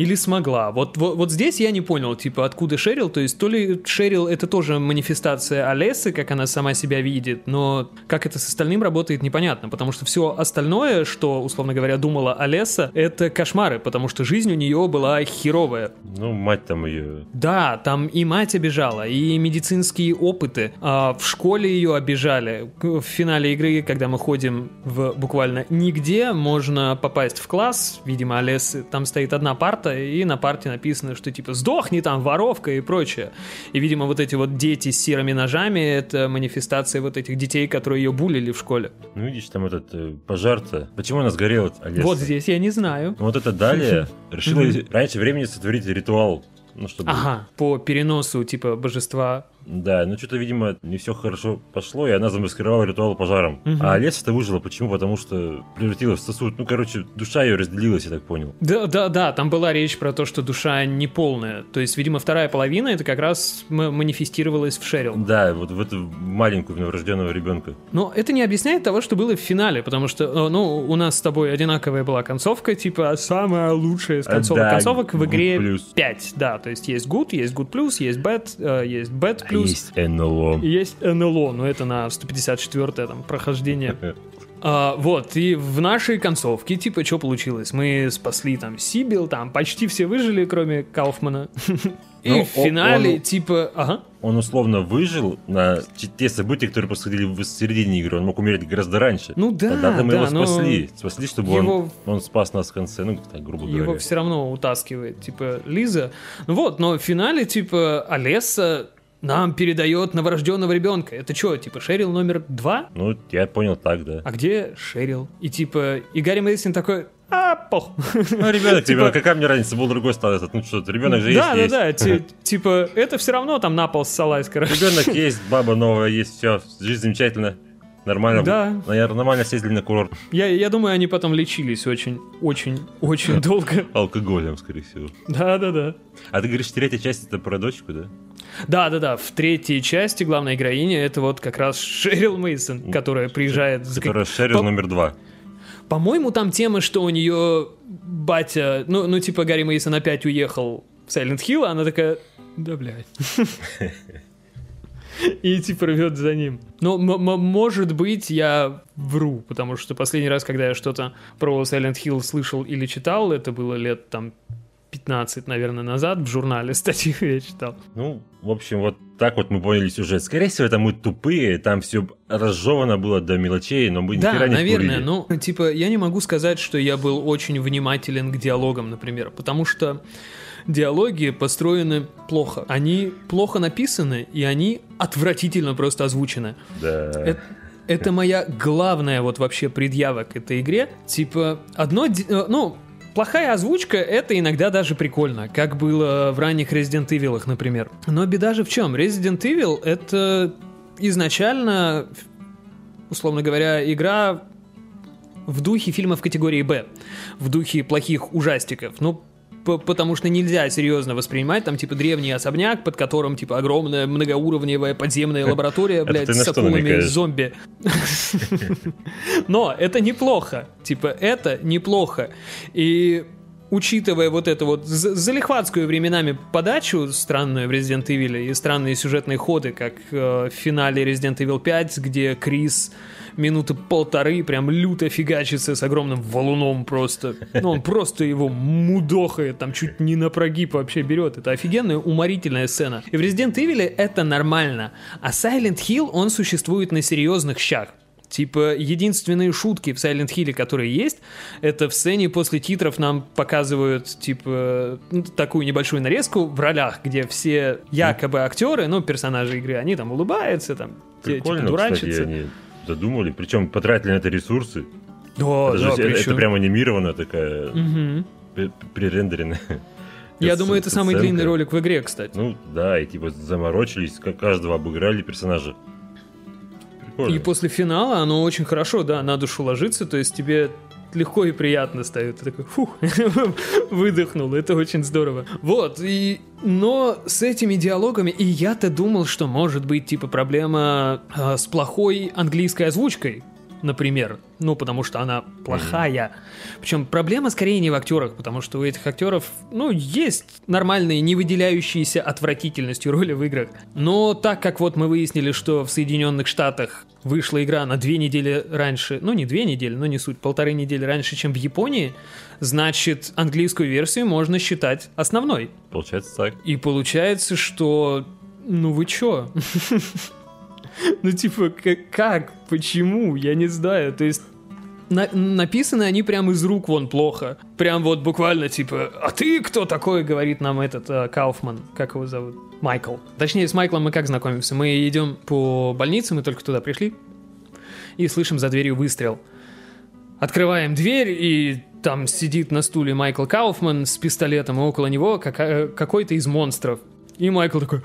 Или смогла. Вот, вот, вот здесь я не понял, типа, откуда Шерил. То есть, то ли Шерил это тоже манифестация Олесы, как она сама себя видит, но как это с остальным работает, непонятно. Потому что все остальное, что, условно говоря, думала Олеса, это кошмары, потому что жизнь у нее была херовая. Ну, мать там ее... Да, там и мать обижала, и медицинские опыты. А в школе ее обижали. В финале игры, когда мы ходим в буквально нигде, можно попасть в класс, видимо, Олесы, там стоит одна парта, и на парте написано, что типа «сдохни там, воровка» и прочее. И, видимо, вот эти вот дети с серыми ножами — это манифестация вот этих детей, которые ее булили в школе. Ну, видишь, там этот э, пожар-то. Почему она сгорела, Алеса? Вот здесь я не знаю. Ну, вот это далее решила раньше времени сотворить ритуал. Ну, чтобы... Ага, по переносу типа божества. Да, ну что-то, видимо, не все хорошо пошло, и она замаскировала ритуал пожаром. Мгм. А Олеся-то выжила. Почему? Потому что превратилась в сосуд. Ну, короче, душа ее разделилась, я так понял. Да, да, да, там была речь про то, что душа не полная. То есть, видимо, вторая половина это как раз манифестировалась в Шерил. Да, вот в эту маленькую новорожденного ребенка. Но это не объясняет того, что было в финале, потому что, э, ну, у нас с тобой одинаковая была концовка, типа самая лучшая из А, концовок. да, концовок в игре плюс. 5, да, то есть есть good, есть good плюс, есть bad, э, есть bad плюс. Есть НЛО. Есть НЛО, но это на 154 там прохождение. А, вот, и в нашей концовке, типа, что получилось? Мы спасли там Сибил, там почти все выжили, кроме Кауфмана. И Ну, в финале, он- типа, ага, Он условно выжил на те- события, которые происходили в середине игры. Он мог умереть гораздо раньше. Ну да, Тогда мы да, его спасли. Спасли, чтобы его- он, он спас нас в конце. Ну, так, грубо его говоря. все равно утаскивает, типа, Лиза. Ну вот, но в финале, типа, Олеса нам передает новорожденного ребенка. Это что, типа, Шерил номер два? Ну, я понял так, да. А где Шерил? И типа, и Гарри Мэдисон такой, а, пох. Ну, ребенок, Типа- ребенок, какая мне разница, был другой стал этот. Ну что, ребенок же Да, есть, да, да, ти- типа, это все равно там на пол ссалась, короче. Ребенок есть, баба новая есть, все, жизнь замечательно. Нормально. Да. Наверное, нормально съездили на курорт. Я, я думаю, они потом лечились очень, очень, очень долго. Алкоголем, скорее всего. Да, да, да. А ты говоришь, третья часть это про дочку, да? Да, да, да. В третьей части главная героиня это вот как раз Шерил Мейсон, которая приезжает. Которая Шерил По- номер два. По-моему, там тема, что у нее батя, ну, ну типа Гарри Мейсон опять уехал в Silent Hill, а она такая, да, блядь. И типа рвет за ним. Но может быть я вру, потому что последний раз, когда я что-то про Silent Hill слышал или читал, это было лет там 15, наверное, назад в журнале статью я читал. Ну, в общем, вот так вот мы поняли сюжет. Скорее всего, это мы тупые, там все разжевано было до мелочей, но мы ни Да, хера не наверное, вкурили. ну, типа, я не могу сказать, что я был очень внимателен к диалогам, например, потому что диалоги построены плохо. Они плохо написаны, и они отвратительно просто озвучены. Да. Это, это моя главная вот вообще предъява к этой игре. Типа, одно... э, Ну, плохая озвучка — это иногда даже прикольно, как было в ранних Resident Evil, например. Но беда же в чем? Resident Evil — это изначально, условно говоря, игра в духе фильмов категории «Б», в духе плохих ужастиков. Ну, потому что нельзя серьезно воспринимать там, типа, древний особняк, под которым, типа, огромная многоуровневая подземная лаборатория, блядь, с акулами зомби. Но это неплохо. Типа, это неплохо. И учитывая вот эту вот залихватскую временами подачу странную в Resident Evil и странные сюжетные ходы, как э, в финале Resident Evil 5, где Крис минуты полторы прям люто фигачится с огромным валуном просто. Ну, он просто его мудохает, там чуть не на прогиб вообще берет. Это офигенная, уморительная сцена. И в Resident Evil это нормально. А Silent Hill, он существует на серьезных щах. Типа, единственные шутки в Silent Hill, которые есть, это в сцене после титров нам показывают, типа, ну, такую небольшую нарезку в ролях, где все якобы актеры, ну, персонажи игры, они там улыбаются, там, типа, Прикольно, дурачатся. кстати, они додумали. Причем потратили на это ресурсы. Да, это, же- да, это- причем- прям анимированная такая пре- пререндеренная. Я думаю, это самый длинный ролик в игре, кстати. Ну да, и типа заморочились, как каждого обыграли персонажа. И после финала оно очень хорошо, да, на душу ложится, то есть тебе легко и приятно ставит. Ты такой, фух, выдохнул, это очень здорово. Вот, и... Но с этими диалогами, и я-то думал, что может быть, типа, проблема э, с плохой английской озвучкой, например. Ну, потому что она плохая. Причем проблема скорее не в актерах, потому что у этих актеров, ну, есть нормальные, не выделяющиеся отвратительностью роли в играх. Но так как вот мы выяснили, что в Соединенных Штатах вышла игра на две недели раньше, ну, не две недели, но не суть, полторы недели раньше, чем в Японии, значит, английскую версию можно считать основной. Получается так. И получается, что... Ну вы чё? Ну типа, как? Почему? Я не знаю. То есть... на- написаны они прям из рук вон плохо. Прям вот буквально типа, а ты кто такой, говорит нам этот э, Кауфман. Как его зовут? Майкл. Точнее, с Майклом мы как знакомимся? Мы идем по больнице, мы только туда пришли. И слышим за дверью выстрел. Открываем дверь, и там сидит на стуле Майкл Кауфман с пистолетом, и около него кака- какой-то из монстров. И Майкл такой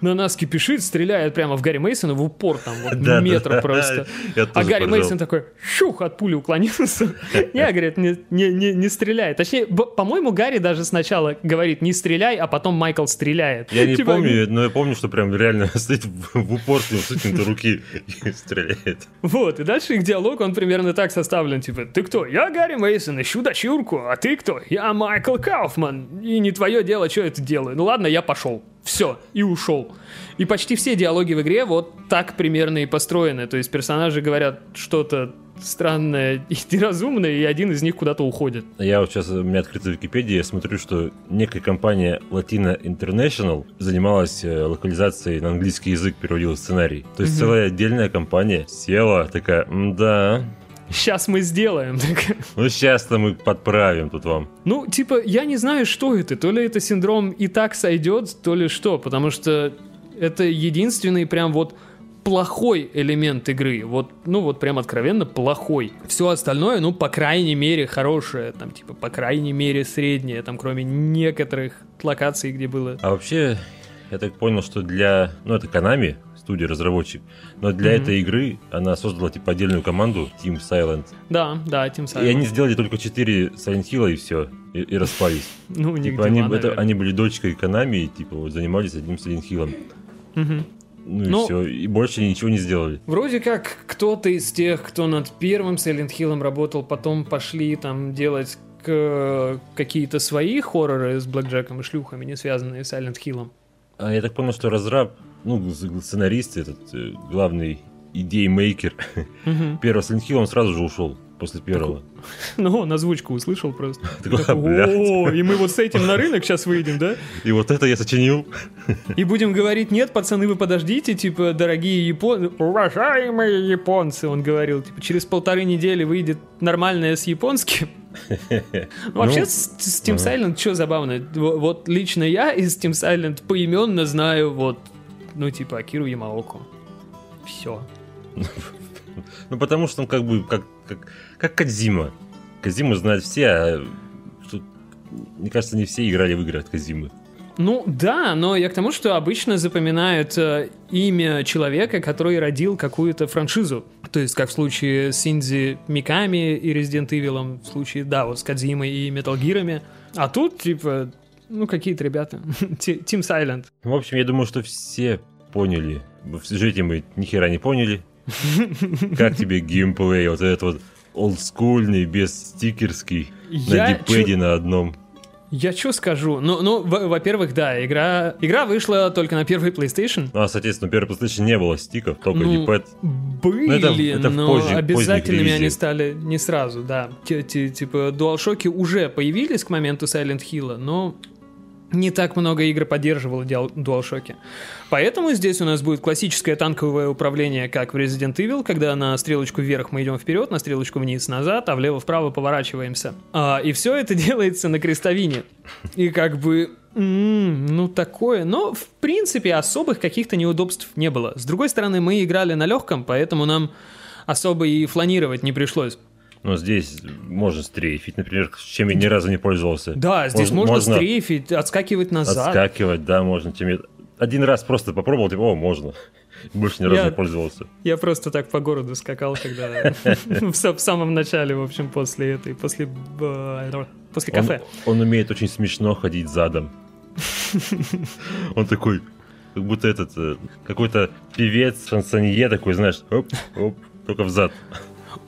на нас кипишит, стреляет прямо в Гарри Мейсона в упор, там вот Да, метр да. просто. А Гарри поржал. Мейсон такой, щух, от пули уклонился. Не, говорит, не, не, не, не стреляй. Точнее, по-моему, Гарри даже сначала говорит, не стреляй, а потом Майкл стреляет. Я не Типа, помню, но я помню, что прям реально стоит в, упор с ним, с вытянутой руки и стреляет. Вот, и дальше их диалог, он примерно так составлен, типа, ты кто? Я Гарри Мейсон, ищу дочурку, а ты кто? Я Майкл Кауфман, и не твое дело, что я это делаю. Ну ладно, я пошел. Все, и ушел. И почти все диалоги в игре вот так примерно и построены. То есть персонажи говорят что-то странное и неразумное, и один из них куда-то уходит. Я вот сейчас, у меня открыта Википедия, я смотрю, что некая компания Latina International занималась э, локализацией на английский язык, переводила сценарий. То есть Мгм. целая отдельная компания села, такая, да, Сейчас мы сделаем. ну сейчас-то мы подправим тут вам. Ну, типа, я не знаю, что это. То ли это синдром и так сойдет, то ли что. Потому что это единственный прям вот плохой элемент игры. Вот, ну вот прям откровенно плохой. Все остальное, ну, по крайней мере, хорошее. Там, типа, по крайней мере, среднее. Там, кроме некоторых локаций, где было... А вообще, я так понял, что для... Ну, это Konami, студия-разработчик, но для Мгм. этой игры она создала, типа, отдельную команду, Team Silent. Да, да, Team Silent. И они сделали только 4 Silent Hill и все, и, и распались. Ну, Типа, они, дела, это, наверное. они были дочкой Konami и, типа, вот, занимались одним Silent Hill. Мгм. Ну и Ну- все, и больше ничего не сделали. Вроде как кто-то из тех, кто над первым Silent Hill работал, потом пошли там делать к- какие-то свои хорроры с Блэкджеком и шлюхами, не связанные с Silent Hill. А я так понял, что разраб, ну, сценарист, этот э, главный идей-мейкер Мгм. первого Silent Hill, он сразу же ушел после первого. Ну, он озвучку услышал просто. Такой, «Блядь». О, и мы вот с этим на рынок сейчас выйдем, да? И вот это я сочинил. И будем говорить, нет, пацаны, вы подождите, типа, дорогие японцы, уважаемые японцы, он говорил, типа, через полторы недели выйдет нормальное с японским. Ну, Вообще, Ну, с, с Team ага. Silent что забавно? Во- Вот лично я из Team Silent поименно знаю вот, ну, типа, Акиру Ямаоку. Все. Ну, потому что он как бы, как, как, как Кадзима. Кадзиму знают все, а тут, мне кажется, не все играли в игры от Кадзимы. Ну да, но я к тому, что обычно запоминают э, имя человека, который родил какую-то франшизу. То есть, как в случае с Инди Миками и Resident Evil, в случае, да, вот с Кадзимой и Metal Gear'ами. А тут, типа, ну какие-то ребята. Ти- Team Silent. В общем, я думаю, что все поняли. В сюжете мы ни хера не поняли. Как тебе геймплей, вот этот вот олдскульный, без стикерский, на дипеде на одном. Я что скажу? Ну, ну, во- во-первых, да, игра, игра вышла только на первый PlayStation. Ну, а, соответственно, у первой PlayStation не было стиков, только Ну, дипед. Были, это в- это в но позже- обязательными они стали не сразу, да. Типа DualShock уже появились к моменту Silent Hill, но не так много игр поддерживало DualShock. Поэтому здесь у нас будет классическое танковое управление, как в Resident Evil, когда на стрелочку вверх мы идем вперед, на стрелочку вниз назад, а влево-вправо поворачиваемся. А, и все это делается на крестовине. И как бы Mm, ну такое, но в принципе особых каких-то неудобств не было. С другой стороны, мы играли на легком, поэтому нам особо и фланировать не пришлось. Но здесь можно стрейфить, например, чем я ни разу не пользовался. Да, здесь можно, можно стрейфить, отскакивать назад. Отскакивать, да, можно. Тем... Один раз просто попробовал, типа, о, можно. Больше ни разу я, не пользовался. Я просто так по городу скакал, когда в самом начале, в общем, после этой, после э, после кафе. Он, он умеет очень смешно ходить задом. Он такой, как будто этот э, какой-то певец, шансонье такой, знаешь, оп, оп, только взад.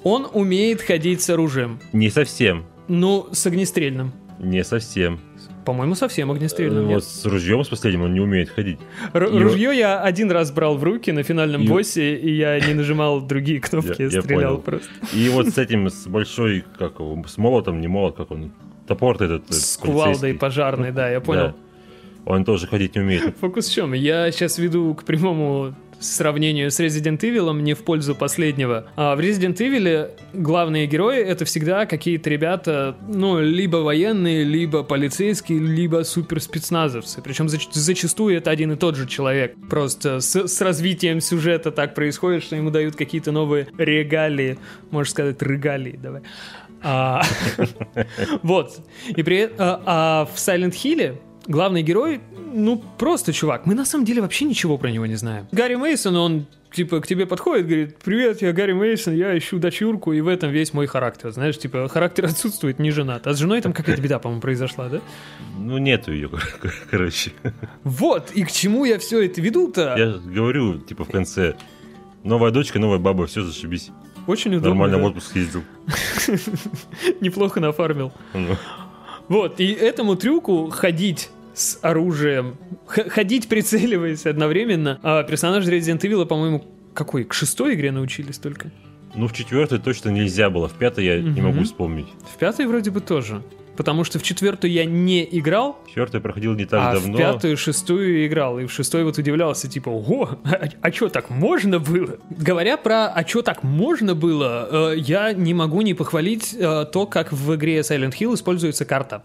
Он умеет ходить с оружием. Не совсем. Ну, с огнестрельным. Не совсем. По-моему, совсем огнестрельным. Вот с ружьем с последним он не умеет ходить. Р- и ружье я один раз брал в руки на финальном и... боссе, и я не нажимал другие кнопки, я, я стрелял просто. И вот с этим, с большой, как его, с молотом, не молот, как он, топор этот. С кувалдой пожарной, да, я понял. Да. Он тоже ходить не умеет. Фокус в чем? Я сейчас веду к прямому сравнению с Resident Evil не в пользу последнего. А в Resident Evil главные герои это всегда какие-то ребята, ну, либо военные, либо полицейские, либо суперспецназовцы. Причем зач- зачастую это один и тот же человек. Просто с, с развитием сюжета так происходит, что ему дают какие-то новые регалии. Можешь сказать, регалии, давай. А, вот. И при, а, а в Silent Hill главный герой, ну, просто чувак. Мы на самом деле вообще ничего про него не знаем. Гарри Мейсон, он типа к тебе подходит, говорит, привет, я Гарри Мейсон, я ищу дочурку, и в этом весь мой характер. Знаешь, типа, характер отсутствует, не женат. А с женой там какая-то беда, по-моему, произошла, да? Ну, нету ее, короче. Вот, и к чему я все это веду-то? Я говорю, типа, в конце, новая дочка, новая баба, все, зашибись. Очень удобно. Нормально да? в отпуск ездил. Неплохо нафармил. Ну. Вот, и этому трюку ходить с оружием, ходить прицеливаясь одновременно. А персонажи Resident Evil, по-моему, какой? К шестой игре научились только? Ну, в четвертой точно нельзя было, в пятой я угу. не могу вспомнить. В пятой вроде бы тоже. Потому что в четвертую я не играл. Четвертую проходил не так а давно. в пятую, шестую играл. И в шестой вот удивлялся, типа, ого, а, а что так можно было? Говоря про а что так можно было, э, я не могу не похвалить э, то, как в игре Silent Hill используется карта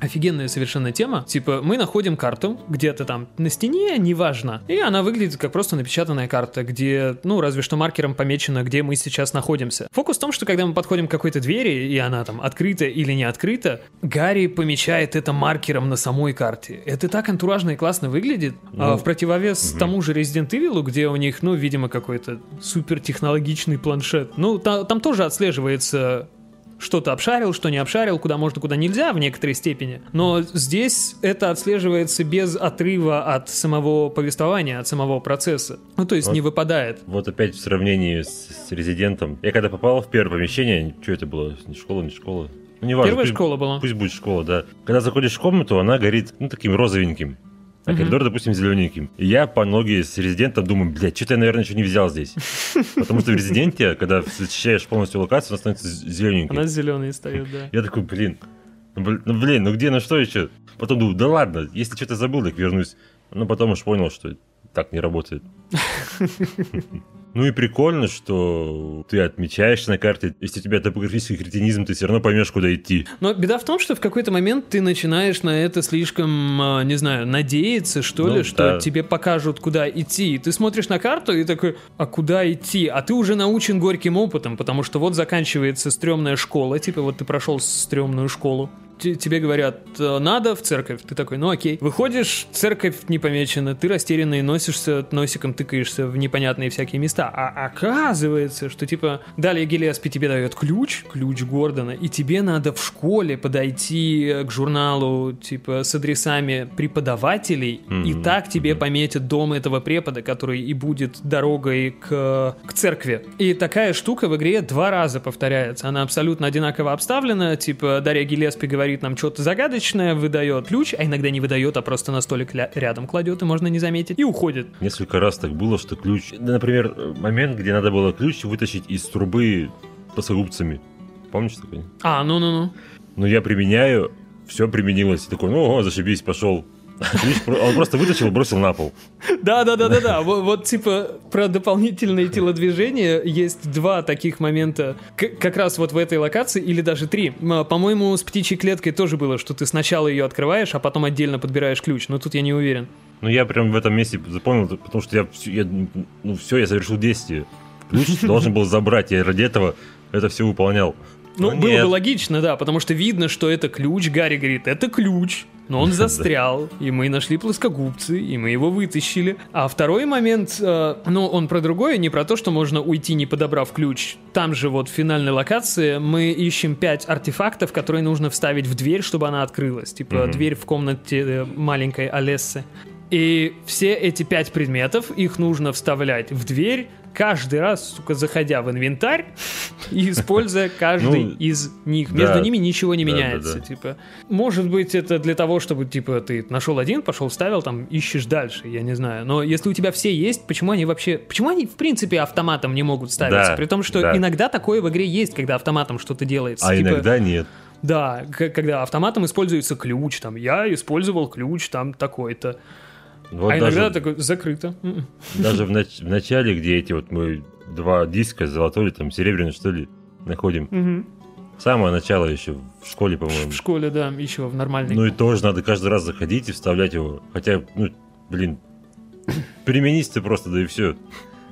офигенная совершенно тема. Типа, мы находим карту где-то там на стене, неважно. И она выглядит как просто напечатанная карта, где, ну, разве что маркером помечено, где мы сейчас находимся. Фокус в том, что когда мы подходим к какой-то двери, и она там открыта или не открыта, Гарри помечает это маркером на самой карте. Это так антуражно и классно выглядит. Ну, а в противовес угу. тому же Resident Evil, где у них, ну, видимо, какой-то супер технологичный планшет. Ну, та, там тоже отслеживается что-то обшарил, что не обшарил, куда можно, куда нельзя в некоторой степени. Но здесь это отслеживается без отрыва от самого повествования, от самого процесса. Ну, то есть вот, не выпадает. Вот опять в сравнении с, с резидентом. Я когда попал в первое помещение, что это было? Не школа, не школа. Ну, не важно. Первая пусть, школа была. Пусть будет школа, да. Когда заходишь в комнату, она горит, ну, таким розовеньким а uh коридор, допустим, зелененьким. И я по аналогии с резидентом думаю, блядь, что-то я, наверное, еще не взял здесь. Потому что в резиденте, когда зачищаешь полностью локацию, она становится зелененькой. Она зеленая стоит, да. Я такой, блин, ну, ну блин, ну где, ну что еще? Потом думаю, да ладно, если что-то забыл, так вернусь. Но потом уж понял, что так не работает. Ну и прикольно, что ты отмечаешь на карте, если у тебя топографический кретинизм, ты все равно поймешь, куда идти. Но беда в том, что в какой-то момент ты начинаешь на это слишком, а, не знаю, надеяться, что ну, ли, что да. тебе покажут, куда идти. Ты смотришь на карту и такой, а куда идти? А ты уже научен горьким опытом, потому что вот заканчивается стрёмная школа, типа вот ты прошел стрёмную школу тебе говорят, «Э, надо в церковь. Ты такой, ну окей. Выходишь, церковь не помечена, ты растерянный, носишься, носиком тыкаешься в непонятные всякие места. А оказывается, что типа далее Гелиаспи тебе дает ключ, ключ Гордона, и тебе надо в школе подойти к журналу типа с адресами преподавателей, mm-hmm. и так тебе mm-hmm. пометят дом этого препода, который и будет дорогой к, к церкви. И такая штука в игре два раза повторяется. Она абсолютно одинаково обставлена, типа Дарья Гелеспи говорит, говорит нам что-то загадочное, выдает ключ, а иногда не выдает, а просто на столик рядом кладет, и можно не заметить, и уходит. Несколько раз так было, что ключ... Например, момент, где надо было ключ вытащить из трубы плоскогубцами. Помнишь такой? А, ну-ну-ну. Ну, я применяю, все применилось. И такой, ну, о, зашибись, пошел. Он просто вытащил и бросил на пол. Да, да, да, да, да. Вот, вот, типа про дополнительные телодвижения есть два таких момента. К- как раз вот в этой локации, или даже три. По-моему, с птичьей клеткой тоже было, что ты сначала ее открываешь, а потом отдельно подбираешь ключ. Но тут я не уверен. Ну, я прям в этом месте запомнил, потому что я, я ну, все, я совершил действие. Ключ должен был забрать, я ради этого это все выполнял. Ну, Но было нет. бы логично, да, потому что видно, что это ключ. Гарри говорит, это ключ. Но он застрял, и мы нашли плоскогубцы, и мы его вытащили. А второй момент, э, ну, он про другое, не про то, что можно уйти, не подобрав ключ. Там же вот в финальной локации мы ищем пять артефактов, которые нужно вставить в дверь, чтобы она открылась. Типа Мгм. дверь в комнате э, маленькой Олессы. И все эти пять предметов, их нужно вставлять в дверь, каждый раз, сука, заходя в инвентарь и используя каждый Ну, из них. да. Между ними ничего не Да, меняется. да. Типа, может быть, это для того, чтобы, типа, ты нашел один, пошел, вставил, там, ищешь дальше, я не знаю. Но если у тебя все есть, почему они вообще... Почему они, в принципе, автоматом не могут ставиться? При том, что да. иногда такое в игре есть, когда автоматом что-то делается. А Типа, иногда нет. Да, когда автоматом используется ключ, там, я использовал ключ, там, такой-то. Вот а даже, иногда такой, закрыто. М-м. даже в, нач- в начале, где эти вот мы два диска, золотой или там серебряный, что ли, находим. Самое начало еще в школе, по-моему. В школе, да, еще в нормальной. Ну и тоже надо каждый раз заходить и вставлять его. Хотя, ну, блин, переменись ты просто, да и все.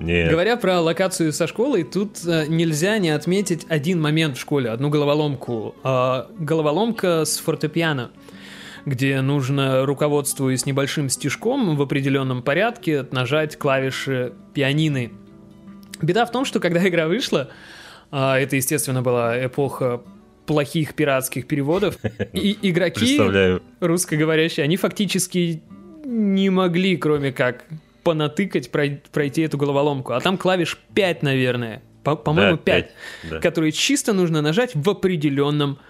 Нет. Говоря про локацию со школой, тут э, нельзя не отметить один момент в школе, одну головоломку. А, головоломка с фортепиано, где нужно, руководствуясь небольшим стежком в определенном порядке, нажать клавиши пианины. Беда в том, что когда игра вышла, а, это, естественно, была эпоха плохих пиратских переводов, и игроки русскоговорящие, они фактически не могли, кроме как понатыкать, прой- пройти эту головоломку. А там клавиш 5, наверное. По- По-моему, Да, 5, пять, да. которые чисто нужно нажать в определенном порядке.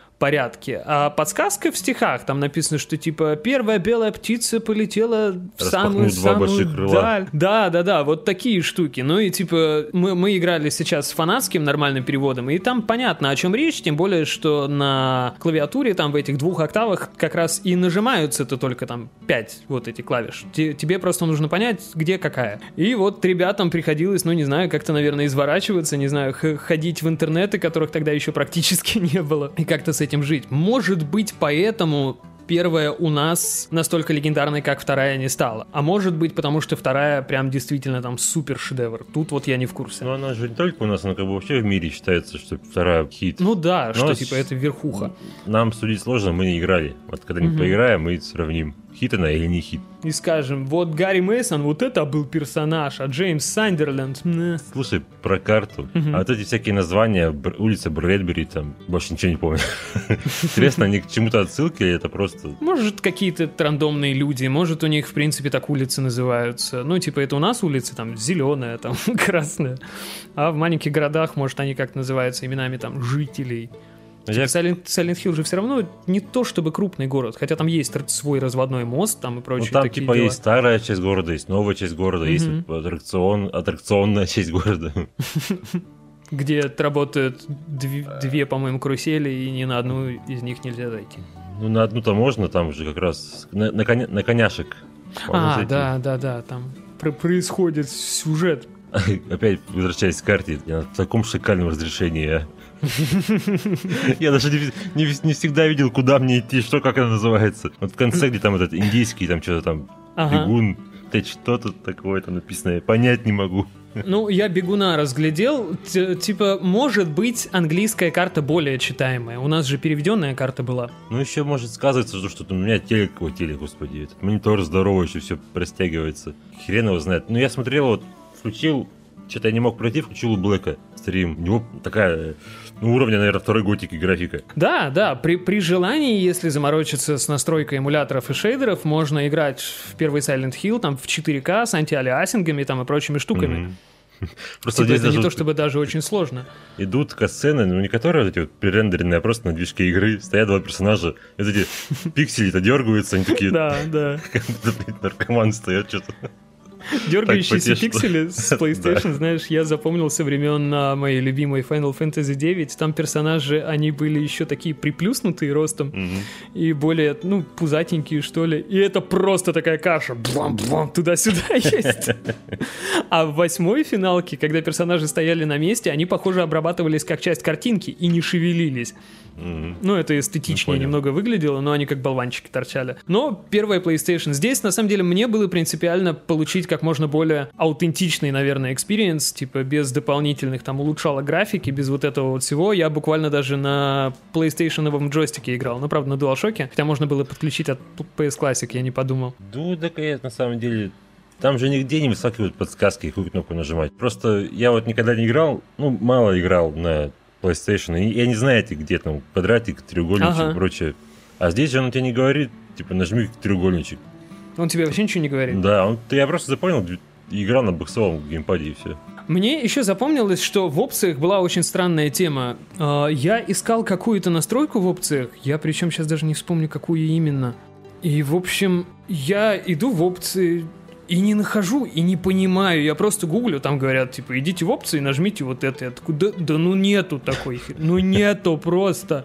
А подсказка в стихах, там написано, что типа первая белая птица полетела в больших крыла. даль. Да, да, да, вот такие штуки. Ну и типа мы, мы играли сейчас с фанатским нормальным переводом, и там понятно, о чем речь, тем более, что на клавиатуре там в этих двух октавах как раз и нажимаются-то только там 5 вот эти клавиш. Те- Тебе просто нужно понять, где какая. И вот ребятам приходилось, ну не знаю, как-то, наверное, изворачиваться, не знаю, ходить в интернеты, которых тогда еще практически не было, и как-то с этим жить. Может быть, поэтому первая у нас настолько легендарной, как вторая не стала. А может быть, потому что вторая прям действительно там супер шедевр. Тут вот я не в курсе. Но она же не только у нас, она как бы вообще в мире считается, что вторая хит. Ну да, Но что типа это верхуха. Нам судить сложно, мы не играли. Вот когда-нибудь Мгм. поиграем, мы сравним, хит она или не хит. И скажем, вот Гарри Мейсон, вот это был персонаж, а Джеймс Сандерленд, мэ. Слушай, про карту. Мгм. А вот эти всякие названия, Бр- улица Брэдбери, там, больше ничего не помню. Интересно, они к чему-то отсылки или это просто... Может, какие-то рандомные люди, может, у них, в принципе, так улицы называются. Ну, типа, это у нас улицы, там, зеленая, там, красная. А в маленьких городах, может, они как называются именами, там, жителей. Ну, Я- Silent, Silent Hill же все равно не то чтобы крупный город, хотя там есть свой разводной мост там и Ну, прочие там такие типа дела. есть старая часть города, есть новая часть города, есть Мгм. вот аттракцион, аттракционная часть города. где работают две, две, по-моему, карусели, и ни на одну из них нельзя зайти. Ну, на одну-то можно, там же как раз на, на коня- на коняшек. А, зайти. да, да, да, там пр- происходит сюжет. Опять возвращаясь к карте, я в таком шикарном разрешении. Я даже не, не- не всегда видел, куда мне идти, что, как это называется. Вот в конце, где там этот индийский, там что-то там, Ага. бегун, ты что тут такое там написано, я понять не могу. Ну, я бегуна разглядел. Т- типа, может быть, английская карта более читаемая. У нас же переведенная карта была. Ну, еще может сказываться, что, что у меня телек, ой, телек, господи, этот монитор здоровый, еще все растягивается. Хрен его знает. Ну, я смотрел, вот, включил, что-то я не мог пройти, включил у Блэка стрим. У него такая, ну, уровня, наверное, второй готики графика. Да, да, при, при желании, если заморочиться с настройкой эмуляторов и шейдеров, можно играть в первый Silent Hill там в 4К с антиалиасингами там и прочими штуками. Мгм. Просто Типа, здесь это не даже то вот чтобы даже очень сложно. идут касцены, ну не которые вот эти вот пререндеренные, а просто на движке игры стоят два персонажа, и вот эти пиксели-то дергаются, они такие, Да, да. наркоман стоят что-то. Дергающиеся пиксели с PlayStation, знаешь, я запомнил со времен а, моей любимой Final Fantasy 9. Там персонажи, они были еще такие приплюснутые ростом и более, ну, пузатенькие, что ли. И это просто такая каша. Блам-блам, туда-сюда есть. А в восьмой финалке, когда персонажи стояли на месте, они, похоже, обрабатывались как часть картинки и не шевелились. Ну, это эстетичнее Ну, немного выглядело, но они как болванчики торчали. Но первая PlayStation. Здесь, на самом деле, мне было принципиально получить как можно более аутентичный, наверное, experience, типа без дополнительных там улучшалок графики, без вот этого вот всего. Я буквально даже на PlayStation джойстике играл. Ну, правда, на DualShock, хотя можно было подключить от PS Classic, я не подумал. Ну, так и на самом деле... Там же нигде не выскакивают подсказки, какую кнопку нажимать. Просто я вот никогда не играл, ну, мало играл на PlayStation, и я не знаю, эти, где там квадратик, треугольничек Ага. и прочее. А здесь же он тебе не говорит, типа, нажми треугольничек. Он тебе вообще ничего не говорит? Да, он, я просто запомнил, играл на боксовом геймпаде и все. Мне еще запомнилось, что в опциях была очень странная тема. А, Я искал какую-то настройку в опциях, я причем сейчас даже не вспомню, какую именно. И, в общем, я иду в опции и не нахожу, и не понимаю. Я просто гуглю, там говорят, типа, идите в опции и нажмите вот это. Я такой, да, да ну нету такой хер- Ну нету просто.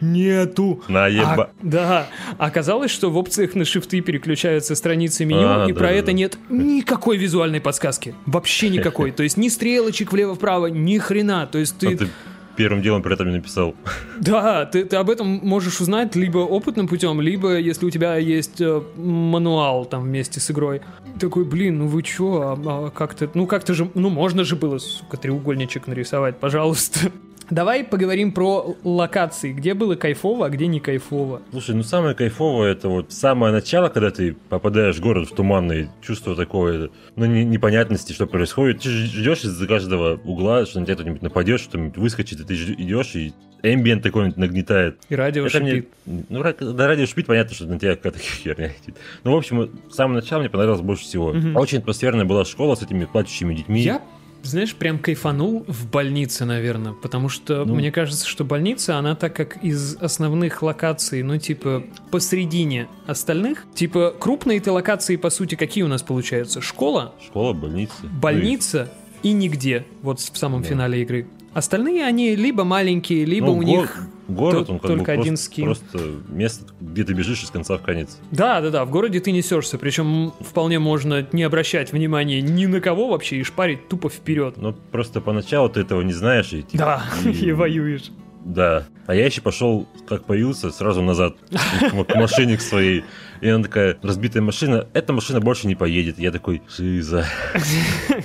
Нету. Наеба. А, да, оказалось, что в опциях на шифты переключаются страницы меню, А, и да, про да, это да. нет никакой визуальной подсказки. Вообще никакой. То есть ни стрелочек влево-вправо, ни хрена. То есть А ты... первым делом при этом и написал. Да, ты, ты об этом можешь узнать либо опытным путем, либо если у тебя есть э, мануал там вместе с игрой. Такой, блин, ну вы чё, а, а как-то, ну как-то же, ну можно же было, сука, треугольничек нарисовать, пожалуйста. Давай поговорим про локации, где было кайфово, а где не кайфово. Слушай, ну самое кайфовое это вот самое начало, когда ты попадаешь в город в туманный, чувство такое, ну, не- непонятности, что происходит. Ты ждешь из-за каждого угла, что на тебя кто-нибудь нападет, что-нибудь выскочит, и ты идешь, и эмбиент такой нагнетает. И радио Это шипит. мне, ну, когда радио шипит, понятно, что на тебя какая-то херня летит. Ну, в общем, с самого начала мне понравилось больше всего. Мгм. Очень атмосферная была школа с этими плачущими детьми. Я, знаешь, прям кайфанул в больнице, наверное, потому что Ну. мне кажется, что больница, она так как из основных локаций, ну, типа, посредине остальных, типа, крупные-то локации, по сути, какие у нас получаются? Школа, Школа, больница. больница и нигде, вот в самом Да. финале игры. Остальные, они либо маленькие, либо Ну, у го- них... Город, он как только бы один просто, скин. просто место, где ты бежишь из конца в конец. Да, да, да, в городе ты несешься, причем вполне можно не обращать внимания ни на кого вообще и шпарить тупо вперед. Но просто поначалу ты этого не знаешь. И, типа, Да, и- и воюешь. Да. А я еще пошел, как появился, сразу назад к к машине к своей. И она такая, разбитая машина, эта машина больше не поедет. Я такой, шиза.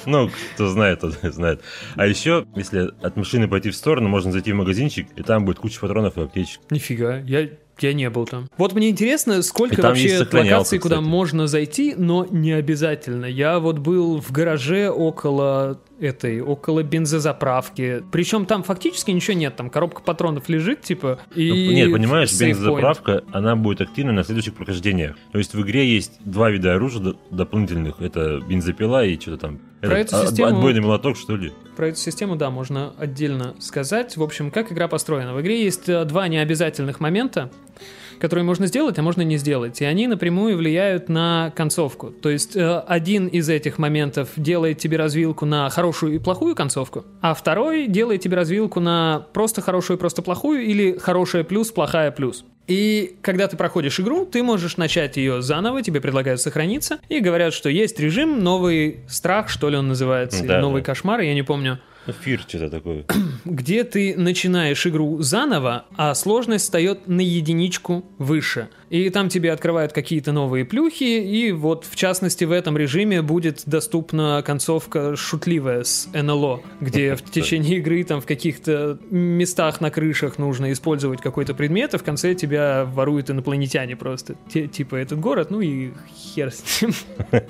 Ну, кто знает, тот знает. А еще, если от машины пойти в сторону, можно зайти в магазинчик, и там будет куча патронов и аптечек. Нифига, я, я не был там. Вот мне интересно, сколько вообще локаций, куда можно зайти, но не обязательно. Я вот был в гараже около этой, около бензозаправки. Причем там фактически ничего нет, там коробка патронов лежит, типа, и... Ну, нет, понимаешь, бензозаправка, она будет активна на следующих прохождениях. То есть в игре есть два вида оружия дополнительных. Это бензопила и что-то там. Про Этот, эту систему- Отбойный молоток, что ли? Про эту систему, да, можно отдельно сказать. В общем, как игра построена. В игре есть э, два необязательных момента, которые можно сделать, а можно не сделать. И они напрямую влияют на концовку. То есть э, один из этих моментов делает тебе развилку на хорошую и плохую концовку, а второй делает тебе развилку на просто хорошую и просто плохую или хорошая плюс, плохая плюс. И когда ты проходишь игру, ты можешь начать ее заново, тебе предлагают сохраниться, и говорят, что есть режим, новый страх, что ли он называется, или Да, новый да. кошмар, я не помню фир что-то такое. где ты начинаешь игру заново, а сложность встает на единичку выше. И там тебе открывают какие-то новые плюхи, и вот в частности в этом режиме будет доступна концовка шутливая с НЛО, где в течение игры там в каких-то местах на крышах нужно использовать какой-то предмет, а в конце тебя воруют инопланетяне просто. Те- Типа этот город, ну и хер с ним.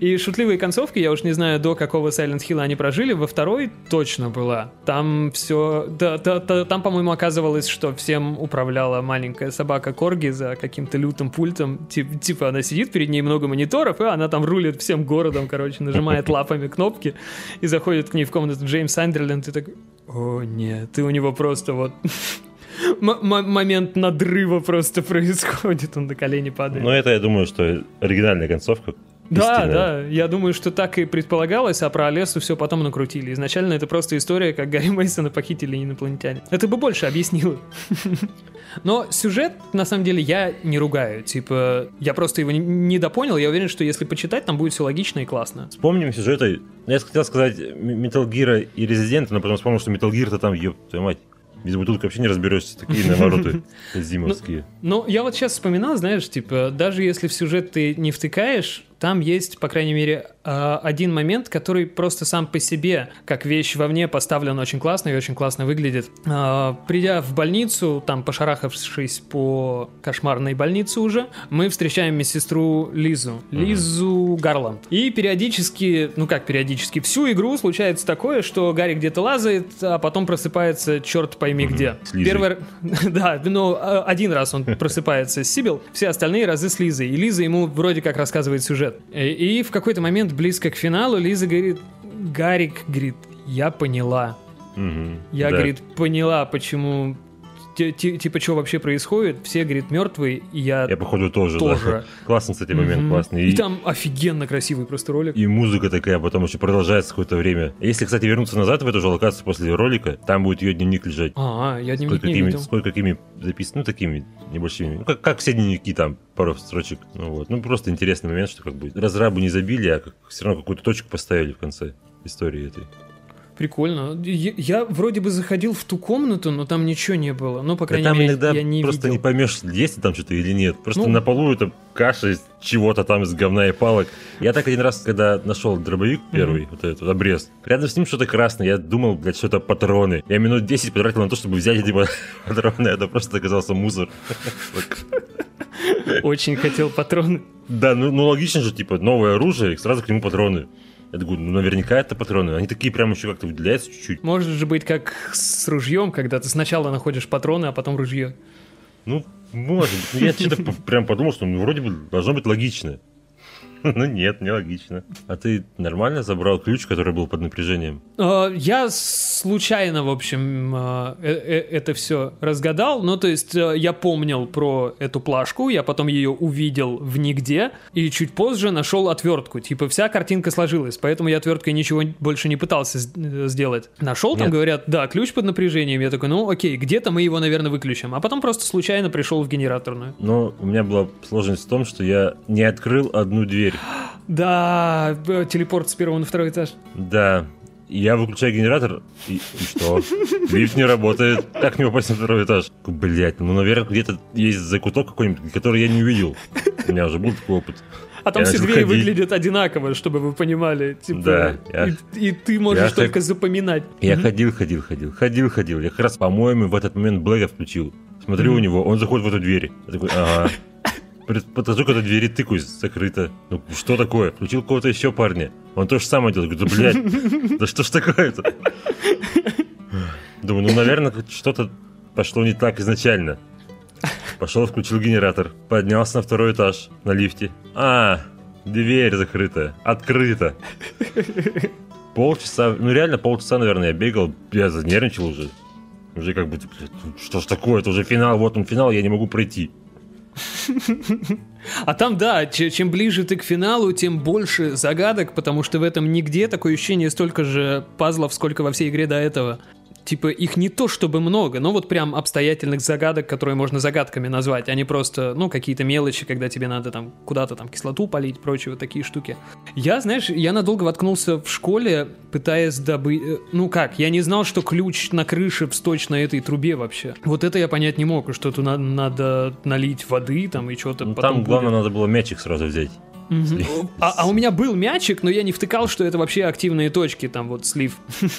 И шутливые концовки, я уж не знаю, до какого Silent Hill они прожили, во второй точно была. Там все... Да, да, да, там, по-моему, оказывалось, что всем управляла маленькая собака Корги за каким-то лютым пультом. Тип- типа она сидит, перед ней много мониторов, и она там рулит всем городом, короче, нажимает лапами кнопки и заходит к ней в комнату Джеймс Сандерленд и такой... О, нет, и у него просто вот... момент надрыва просто происходит, он на колени падает. Но это, я думаю, что оригинальная концовка. Да, истинная. да, я думаю, что так и предполагалось, а про Олесу все потом накрутили. Изначально это просто история, как Гарри Мейсона похитили инопланетяне. Это бы больше объяснило. Но сюжет, на самом деле, я не ругаю. Типа, я просто его не- недопонял. Я уверен, что если почитать, там будет все логично и классно. Вспомним сюжеты. Я хотел сказать Metal Gear и Resident, но потом вспомнил, что Metal Gear-то там, ёб твою мать. Без бутылки вообще не разберешься, такие навороты зимовские. Но я вот сейчас вспоминал, знаешь, типа, даже если в сюжет ты не втыкаешь, там есть, по крайней мере, а, один момент, который просто сам по себе, как вещь вовне, поставлен очень классно и очень классно выглядит. А, Придя в больницу, там пошарахавшись по кошмарной больнице уже, мы встречаем медсестру Лизу. Лизу Гарланд. И периодически, ну как периодически, всю игру случается такое, что Гарри где-то лазает, а потом просыпается черт пойми где. Первый да, но э, один раз он просыпается с Сибил, все остальные разы с Лизой. И Лиза ему вроде как рассказывает сюжет. И, и в какой-то момент близко к финалу Лиза говорит, Гарик, говорит, я поняла. Мгм. Я, Да. говорит, поняла, почему... ти- ти- Типа, что вообще происходит? Все, говорит, мертвые, и я, Я, походу, тоже. тоже. Да. Классный, кстати, момент, Мгм. классный. И там офигенно красивый просто ролик. И музыка такая потом еще продолжается какое-то время. Если, кстати, вернуться назад в эту же локацию после ролика, там будет ее дневник лежать. А, я дневник не Кое-какими, видел. с кое-какими записано, ну, такими небольшими. Ну, как, как все дневники там, пару строчек. Ну, вот. ну, просто интересный момент, что как бы разрабы не забили, а как, все равно какую-то точку поставили в конце истории этой. Прикольно. Я, я вроде бы заходил в ту комнату, но там ничего не было. Ну, по Да крайней там мере, иногда я не просто видел. не поймешь, есть ли там что-то или нет. Просто Ну. на полу это каша из чего-то там, из говна и палок. Я так один раз, когда нашел дробовик первый, вот этот обрез, рядом с ним что-то красное, я думал, блядь, что это патроны. Я минут 10 потратил на то, чтобы взять эти патроны, а это просто оказался мусор. Очень хотел патроны. Да, ну, ну логично же, типа, новое оружие, и сразу к нему патроны. Я думаю, ну наверняка это патроны. Они такие прям еще как-то выделяются чуть-чуть. Может же быть как с ружьем, когда ты сначала находишь патроны, а потом ружье. Ну, может Я что-то прям подумал, что ну, вроде бы должно быть логично. Ну нет, не логично. А ты нормально забрал ключ, который был под напряжением? Э, Я случайно, в общем, э, э, это все разгадал. Ну, то есть я помнил про эту плашку, я потом ее увидел в нигде, и чуть позже нашел отвертку. Типа вся картинка сложилась, поэтому я отверткой ничего больше не пытался сделать. Нашел, там Нет. говорят, да, ключ под напряжением. Я такой, ну окей, где-то мы его, наверное, выключим. А потом просто случайно пришел в генераторную. Но у меня была сложность в том, что я не открыл одну дверь. Да, э, телепорт с первого на второй этаж. Да. Я выключаю генератор, и, и что? Лифт не работает. Как мне попасть на второй этаж? Блять, ну, наверное, где-то есть закуток какой-нибудь, который я не увидел. У меня уже был такой опыт. А там Я все двери ходить. выглядят одинаково, чтобы вы понимали. Типа, Да, я- и, и ты можешь только так- запоминать. Я ходил, ходил, ходил, ходил, ходил. Я как раз, по-моему, в этот момент Блэка включил. Смотрю у него, он заходит в эту дверь. Я такой, ага. Подхожу к этой двери, тыкаюсь, закрыто. Ну, что такое? Включил кого-то еще парня. Он то же самое делает. Говорю, да, блядь, да что ж такое-то? Думаю, ну, наверное, что-то пошло не так изначально. Пошел, включил генератор, поднялся на второй этаж на лифте. А, дверь закрыта, открыта. Полчаса, ну реально полчаса, наверное, я бегал, я занервничал уже. Уже как бы, ну что ж такое, это уже финал, вот он финал, я не могу пройти. А там, да, че- чем ближе ты к финалу, тем больше загадок, потому что в этом нигде такое ощущение столько же пазлов, сколько во всей игре до этого. Типа, их не то чтобы много, но вот прям обстоятельных загадок, которые можно загадками назвать, а не просто, ну, какие-то мелочи, когда тебе надо там куда-то там кислоту полить, прочие вот такие штуки. Я, знаешь, я надолго воткнулся в школе, пытаясь добыть... э, Ну как, я не знал, что ключ на крыше всточь на этой трубе вообще. Вот это я понять не мог, что тут надо, надо налить воды там и что-то Ну, потом там, главное, будет. надо было мячик сразу взять. Мгм. А, а у меня был мячик, но я не втыкал, что это вообще активные точки, там вот слив.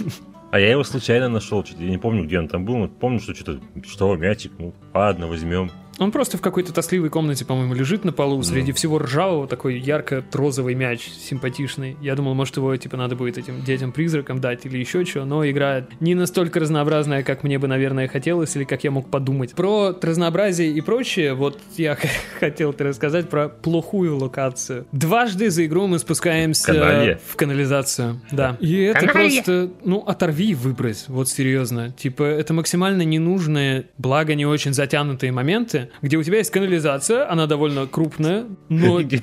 А я его случайно нашел, что-то, я не помню, где он там был, но помню, что что-то, что, мячик, ну, ладно, возьмем. Он просто в какой-то тоскливой комнате, по-моему, лежит на полу, среди всего ржавого, такой ярко-розовый мяч, симпатичный. Я думал, может, его, типа, надо будет этим детям-призракам дать или еще что, но игра не настолько разнообразная, как мне бы, наверное, хотелось, или как я мог подумать. Про разнообразие и прочее, вот я хотел тебе рассказать про плохую локацию. Дважды за игру мы спускаемся Каналья. в канализацию, да. И это просто, ну, оторви и выбрось, вот серьезно. Типа, это максимально ненужные, благо не очень затянутые моменты, где у тебя есть канализация, она довольно крупная, но Где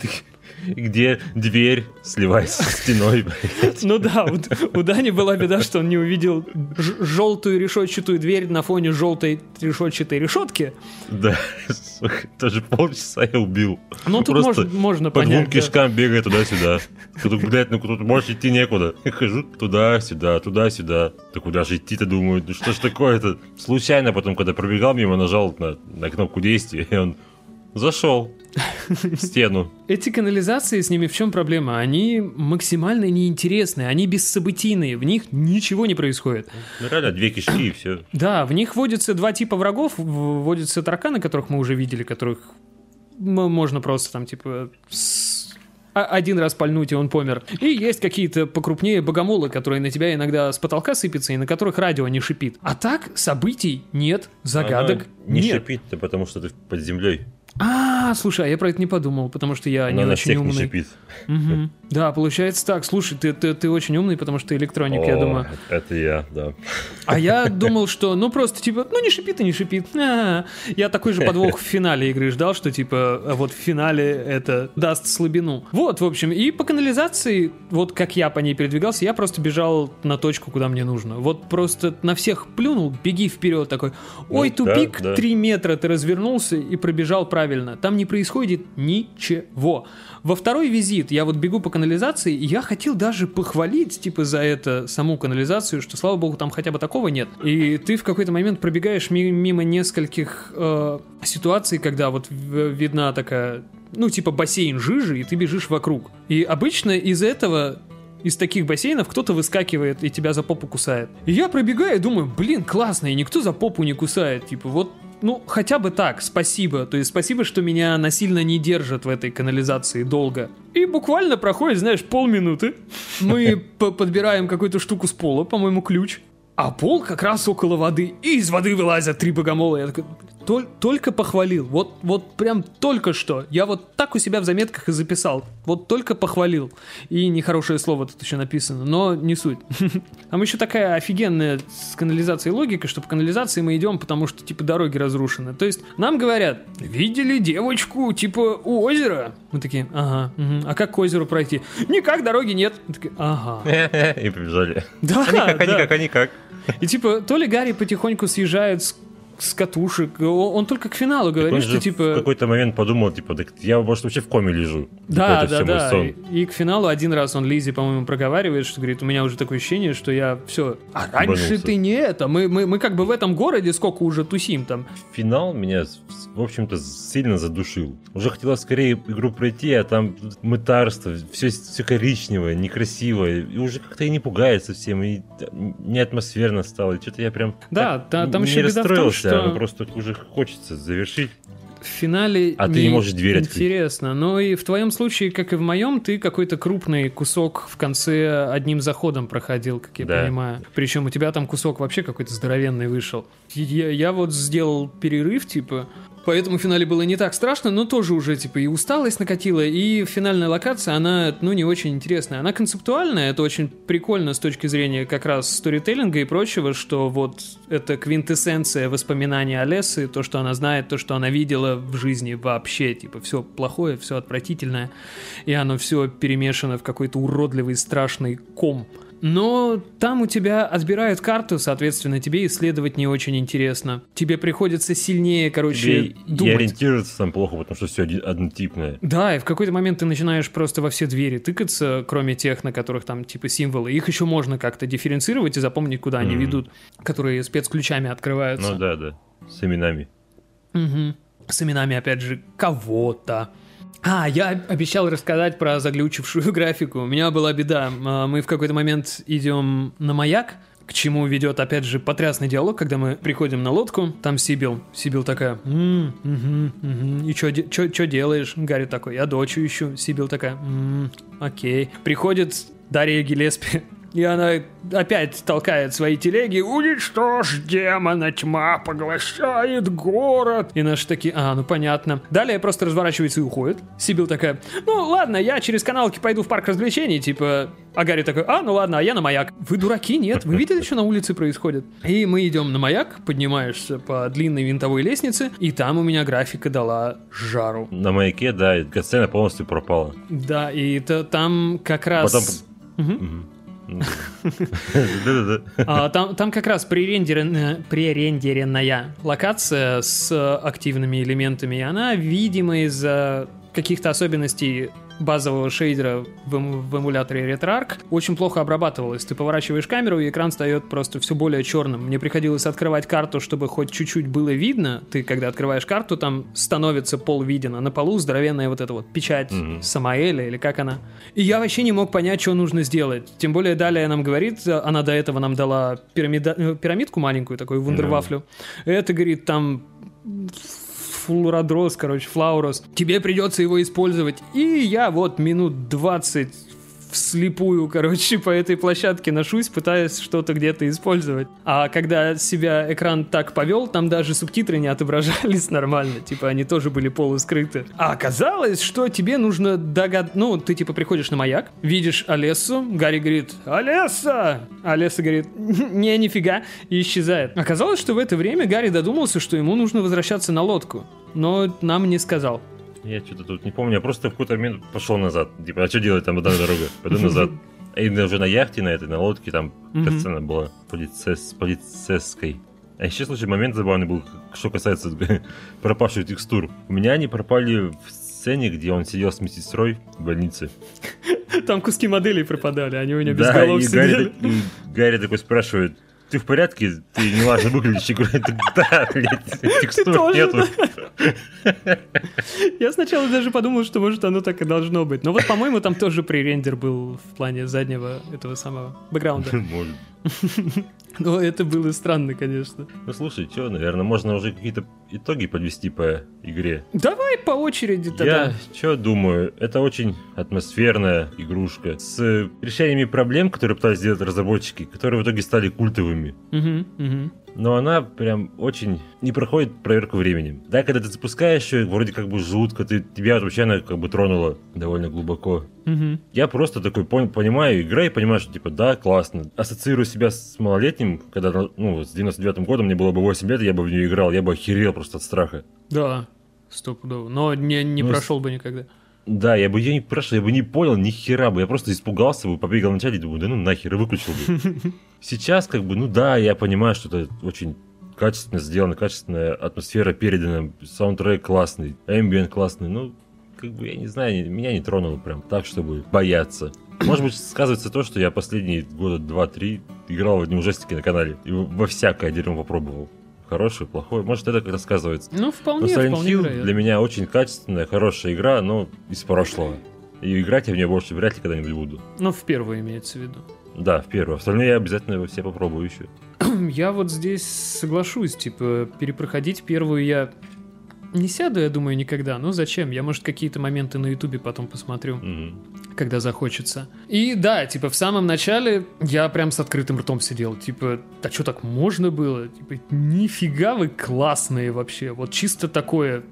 где дверь сливается с стеной. блядь. Ну да, у, у Дани была беда, что он не увидел желтую решетчатую дверь на фоне желтой решетчатой решетки. Да, сука, тоже полчаса я убил. Ну тут Просто можно, можно По двум понять. да. кишкам бегает туда-сюда. Тут, блядь, ну тут можешь идти некуда. Я хожу туда-сюда, туда-сюда. Да куда же идти-то, думаю, ну что ж такое-то? Случайно потом, когда пробегал мимо, нажал на, на кнопку действия, и он зашел в стену. Эти канализации, с ними в чем проблема? Они максимально неинтересные, они бессобытийные, в них ничего не происходит. Ну реально, две кишки и все. Да, в них водятся два типа врагов. В- Водятся тараканы, которых мы уже видели, которых можно просто там типа а- один раз пальнуть, и он помер. И есть какие-то покрупнее богомолы, которые на тебя иногда с потолка сыпятся, и на которых радио не шипит. А так событий нет, загадок Она не нет. шипит-то, потому что ты под землей. А, слушай, а я про это не подумал, потому что я не очень умный. Да, получается так. Слушай, ты, ты, ты очень умный, потому что ты электроник, я думаю. Это я, да. А я думал, что, ну, просто, типа, ну, не шипит и не шипит. Я такой же подвох в финале игры ждал, что, типа, а вот в финале это даст слабину. Вот, в общем, и по канализации, вот как я по ней передвигался, я просто бежал на точку, куда мне нужно. Вот просто на всех плюнул, беги вперед такой. Ой, Ну, да, тупик, да. 3 метра, ты развернулся и пробежал правильно. Там не происходит ничего. Во второй визит я вот бегу по канализации, и я хотел даже похвалить, типа, за это саму канализацию, что, слава богу, там хотя бы такого нет. И ты в какой-то момент пробегаешь ми- мимо нескольких э, ситуаций, когда вот видна такая, ну, типа, бассейн жижи, и ты бежишь вокруг. И обычно из этого из таких бассейнов кто-то выскакивает и тебя за попу кусает. И я пробегаю и думаю, блин, классно, и никто за попу не кусает. Типа, вот, ну, хотя бы так, спасибо. То есть спасибо, что меня насильно не держат в этой канализации долго. И буквально проходит, знаешь, полминуты. Мы подбираем какую-то штуку с пола, по-моему, ключ. А пол как раз около воды. И из воды вылазят три богомола. Я такой, «Толь- только похвалил. Вот, вот прям только что. Я вот так у себя в заметках и записал. Вот только похвалил. И нехорошее слово тут еще написано, но не суть. Там еще такая офигенная с канализацией логика, что по канализации мы идем, потому что, типа, дороги разрушены. То есть нам говорят, видели девочку, типа, у озера? Мы такие, ага, мгм. а как к озеру пройти? Никак, дороги нет. Мы такие, ага. И побежали. Да, А никак, а да. никак, а никак. И типа, то ли Гарри потихоньку съезжает с, с катушек, о- он только к финалу Он говорит, что в типа... какой-то момент подумал, типа, так я, может, вообще в коме лежу. Да, Типа, да, мой да. сон. И, и к финалу один раз он Лизе, по-моему, проговаривает, что говорит, у меня уже такое ощущение, что я все. А раньше Ебанулся. ты не это. Мы, мы, мы как бы в этом городе сколько уже тусим там. Финал меня, в общем-то, сильно задушил. Уже хотелось скорее игру пройти, а там мытарство, все, все коричневое, некрасивое, и уже как-то и не пугает совсем, и не атмосферно стало, и что-то я прям Да, так та- там еще беда в том, расстроился, что- а просто уже хочется завершить. В финале А ты не можешь дверь открыть. Интересно. Но и в твоем случае, как и в моем, ты какой-то крупный кусок в конце одним заходом проходил, как я Да. понимаю. Причем у тебя там кусок вообще какой-то здоровенный вышел. Я, я вот сделал перерыв, типа, Поэтому в финале было не так страшно, но тоже уже, типа, и усталость накатила, и финальная локация, она, ну, не очень интересная. Она концептуальная, это очень прикольно с точки зрения как раз сторителлинга и прочего, что вот это квинтэссенция воспоминаний Олесы, то, что она знает, то, что она видела в жизни вообще, типа, все плохое, все отвратительное, и оно все перемешано в какой-то уродливый, страшный ком. Но там у тебя отбирают карту, соответственно, тебе исследовать не очень интересно. Тебе приходится сильнее, короче, Тебе и думать. ориентироваться там плохо, потому что все однотипное. Да, и в какой-то момент ты начинаешь просто во все двери тыкаться, кроме тех, на которых там типа символы. Их еще можно как-то дифференцировать и запомнить, куда они Мгм. ведут, которые спецключами открываются. Ну да, да, с именами. Мгм. С именами, опять же, кого-то. А, я обещал рассказать про заглючившую графику. У меня была беда. А, Мы в какой-то момент идем на маяк, к чему ведет, опять же, потрясный диалог, когда мы приходим на лодку, там Сибил. Сибил такая, «М, мгм, мгм. и что делаешь? Гарри такой, я дочь ищу. Сибил такая, «М, окей. Приходит Дарья Гелеспи, И она опять толкает свои телеги. Уничтожь демона, тьма поглощает город. И наши такие, а, ну понятно. Далее просто разворачивается и уходит. Сибил такая, ну ладно, я через каналки пойду в парк развлечений, типа... А Гарри такой, а, ну ладно, а я на маяк. Вы дураки, нет? Вы видели, что на улице происходит? И мы идем на маяк, поднимаешься по длинной винтовой лестнице, и там у меня графика дала жару. На маяке, да, и сцена полностью пропала. Да, и это, там как раз... Потом... А, там, там как раз пререндеренная, пререндеренная локация с активными элементами, она, видимо, из-за каких-то особенностей базового шейдера в, эм, в эмуляторе RetroArch очень плохо обрабатывалась. Ты поворачиваешь камеру, и экран встает просто все более черным. Мне приходилось открывать карту, чтобы хоть чуть-чуть было видно. Ты, когда открываешь карту, там становится пол виден, а на полу здоровенная вот эта вот печать mm-hmm. Самаэля, или как она. И я вообще не мог понять, что нужно сделать. Тем более далее нам говорит, она до этого нам дала пирамида, э, пирамидку маленькую, такую, вундервафлю. Mm-hmm. Это, говорит, там флуродрос, короче, флаурос. Тебе придется его использовать. И я вот минут 20 вслепую, короче, по этой площадке ношусь, пытаясь что-то где-то использовать. А когда себя экран так повел, там даже субтитры не отображались нормально. Типа они тоже были полускрыты. А оказалось, что тебе нужно догад... Ну, ты типа приходишь на маяк, видишь Олессу, Гарри говорит «Олесса!» Олесса говорит «Не, нифига!» и исчезает. Оказалось, что в это время Гарри додумался, что ему нужно возвращаться на лодку. Но нам не сказал. Я что-то тут не помню, я просто в какой-то момент пошел назад. Типа, а что делать там одна дорога? Пойду назад. И уже на яхте, на этой, на лодке, там сцена была полицейс, полицейской. А еще случай момент забавный был, что касается пропавших текстур. У меня они пропали в сцене, где он сидел с медсестрой в больнице. Там куски моделей пропадали, они у меня без да, голов и сидели. Гарри, и Гарри такой спрашивает, ты в порядке? Ты не важно выглядишь. Я говорю, да, блядь, текстур нету. Я сначала даже подумал, что может оно так и должно быть. Но вот, по-моему, там тоже пререндер был в плане заднего этого самого бэкграунда. Может. Но это было странно, конечно. Ну слушай, что, наверное, можно уже какие-то итоги подвести по игре. Давай по очереди тогда. Я что думаю, это очень атмосферная игрушка с решениями проблем, которые пытались сделать разработчики, которые в итоге стали культовыми. Угу, угу но она прям очень не проходит проверку временем. Да, когда ты запускаешь ее, вроде как бы жутко, ты, тебя вообще она как бы тронула довольно глубоко. Угу. Я просто такой пон, понимаю игра и понимаю, что типа да, классно. Ассоциирую себя с малолетним, когда, ну, с 99-м годом мне было бы 8 лет, я бы в нее играл, я бы охерел просто от страха. Да, стопудово. Но не, не ну, прошел бы никогда. Да, я бы ее не прошел, я бы не понял ни хера бы, я просто испугался бы, побегал в начале и думаю, да ну нахер, и выключил бы. Сейчас как бы, ну да, я понимаю, что это очень качественно сделано, качественная атмосфера передана, саундтрек классный, эмбиент классный, ну, как бы, я не знаю, меня не тронуло прям так, чтобы бояться. Может быть, сказывается то, что я последние года два-три играл в одни ужастики на канале и во всякое дерьмо попробовал хороший, плохой. Может, это как рассказывается. Ну, вполне, но вполне Hill для меня очень качественная, хорошая игра, но из прошлого. И играть я в нее больше вряд ли когда-нибудь буду. Ну, в первую имеется в виду. Да, в первую. Остальные я обязательно все попробую еще. Я вот здесь соглашусь, типа, перепроходить первую я не сяду, я думаю, никогда. Ну зачем? Я, может, какие-то моменты на Ютубе потом посмотрю, mm-hmm. Когда захочется. И да, типа, в самом начале я прям с открытым ртом сидел. Типа, да что так можно было? Типа, нифига вы классные вообще. Вот чисто такое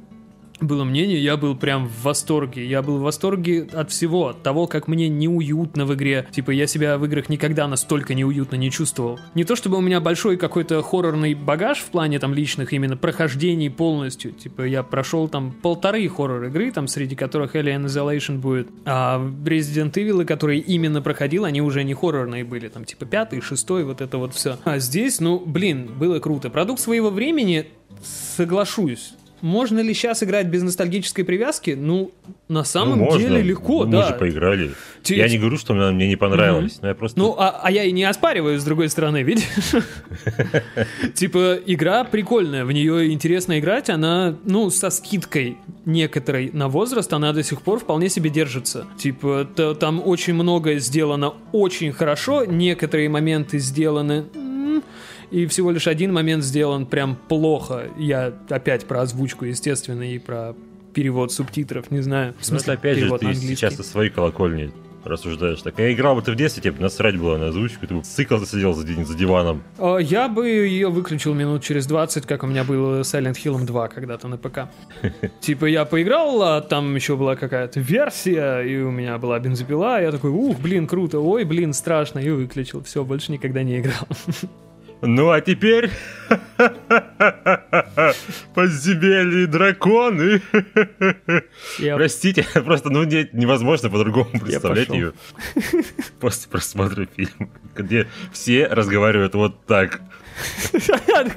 было мнение, я был прям в восторге. Я был в восторге от всего, от того, как мне неуютно в игре. Типа, я себя в играх никогда настолько неуютно не чувствовал. Не то чтобы у меня большой какой-то хоррорный багаж в плане там личных именно прохождений полностью. Типа, я прошел там полторы хоррор-игры, там среди которых Alien Isolation будет. А Resident Evil, которые именно проходил, они уже не хоррорные были. Там типа пятый, шестой, вот это вот все. А здесь, ну, блин, было круто. Продукт своего времени, соглашусь можно ли сейчас играть без ностальгической привязки? Ну, на самом ну, деле легко, мы да. Мы же поиграли. Те... Я не говорю, что мне не понравилось, угу. но я просто... Ну, а, а я и не оспариваю, с другой стороны, видишь? Типа, игра прикольная, в нее интересно играть, она, ну, со скидкой некоторой на возраст, она до сих пор вполне себе держится. Типа, там очень многое сделано очень хорошо, некоторые моменты сделаны и всего лишь один момент сделан прям плохо. Я опять про озвучку, естественно, и про перевод субтитров, не знаю. В смысле, ну, опять же, ты сейчас со своей колокольни рассуждаешь. Так я играл бы ты в детстве, тебе бы насрать было на озвучку, ты бы цикл сидел за, за диваном. А, Я бы ее выключил минут через 20, как у меня было с Silent Hill 2 когда-то на ПК. Типа я поиграл, а там еще была какая-то версия, и у меня была бензопила, я такой, ух, блин, круто, ой, блин, страшно, и выключил. Все, больше никогда не играл. Ну а теперь подземелье и драконы. Я- Простите, просто ну не- невозможно по-другому представлять ее после просмотра фильма, где все разговаривают вот так.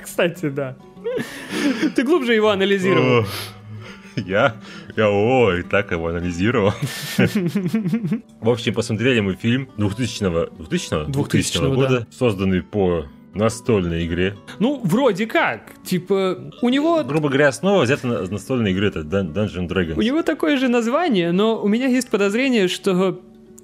Кстати, да. Ты глубже его анализировал. О, Я, я, ой, так его анализировал. В общем, посмотрели мы фильм 2000 2000 2000 года, созданный по настольной игре. Ну, вроде как. Типа, у него Грубо говоря, основа взята на настольной игры, это Dun- Dungeon Dragons. У него такое же название, но у меня есть подозрение, что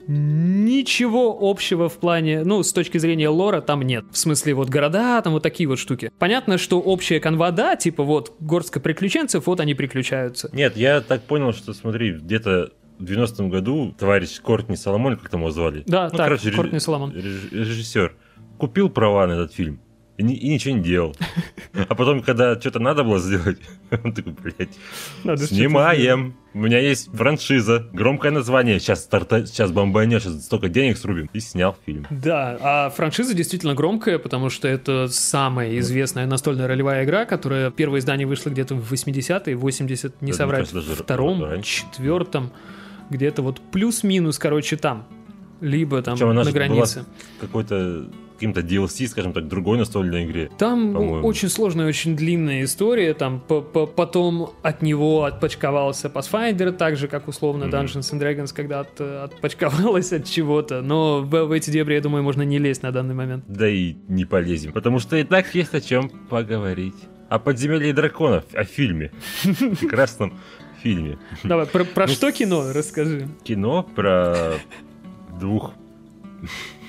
ничего общего в плане, ну, с точки зрения лора там нет. В смысле, вот города, там вот такие вот штуки. Понятно, что общая канва, да, типа вот горстка приключенцев, вот они приключаются. Нет, я так понял, что, смотри, где-то в 90-м году товарищ Кортни Соломон, как там его звали? Да, Ну, так, короче, Кортни Соломон. реж- Режиссер. Купил права на этот фильм. И, и ничего не делал. А потом, когда что-то надо было сделать, он такой, блядь, Надо снимаем. У меня есть франшиза, громкое название. Сейчас, старта... сейчас бомбанешь, сейчас столько денег срубим. И снял фильм. Да, а франшиза действительно громкая, потому что это самая известная настольная ролевая игра, которая первое издание вышло где-то в 80-е, 80, не Да, соврать, даже втором, четвертом, где-то вот плюс-минус, короче, там. Либо там Причем на границе. какой-то каким-то DLC, скажем так, другой настольной игре. Там по-моему. очень сложная, очень длинная история. Там по- по- потом от него отпочковался Pathfinder, так же, как условно. Dungeons and Dragons, когда от- отпочковалась от чего-то. Но в, в эти дебри, я думаю, можно не лезть на данный момент. Да и не полезем, потому что и так есть о чем поговорить. О подземелье драконов, о фильме. Прекрасном фильме. Давай, про, про Ну, что кино расскажи? Кино про двух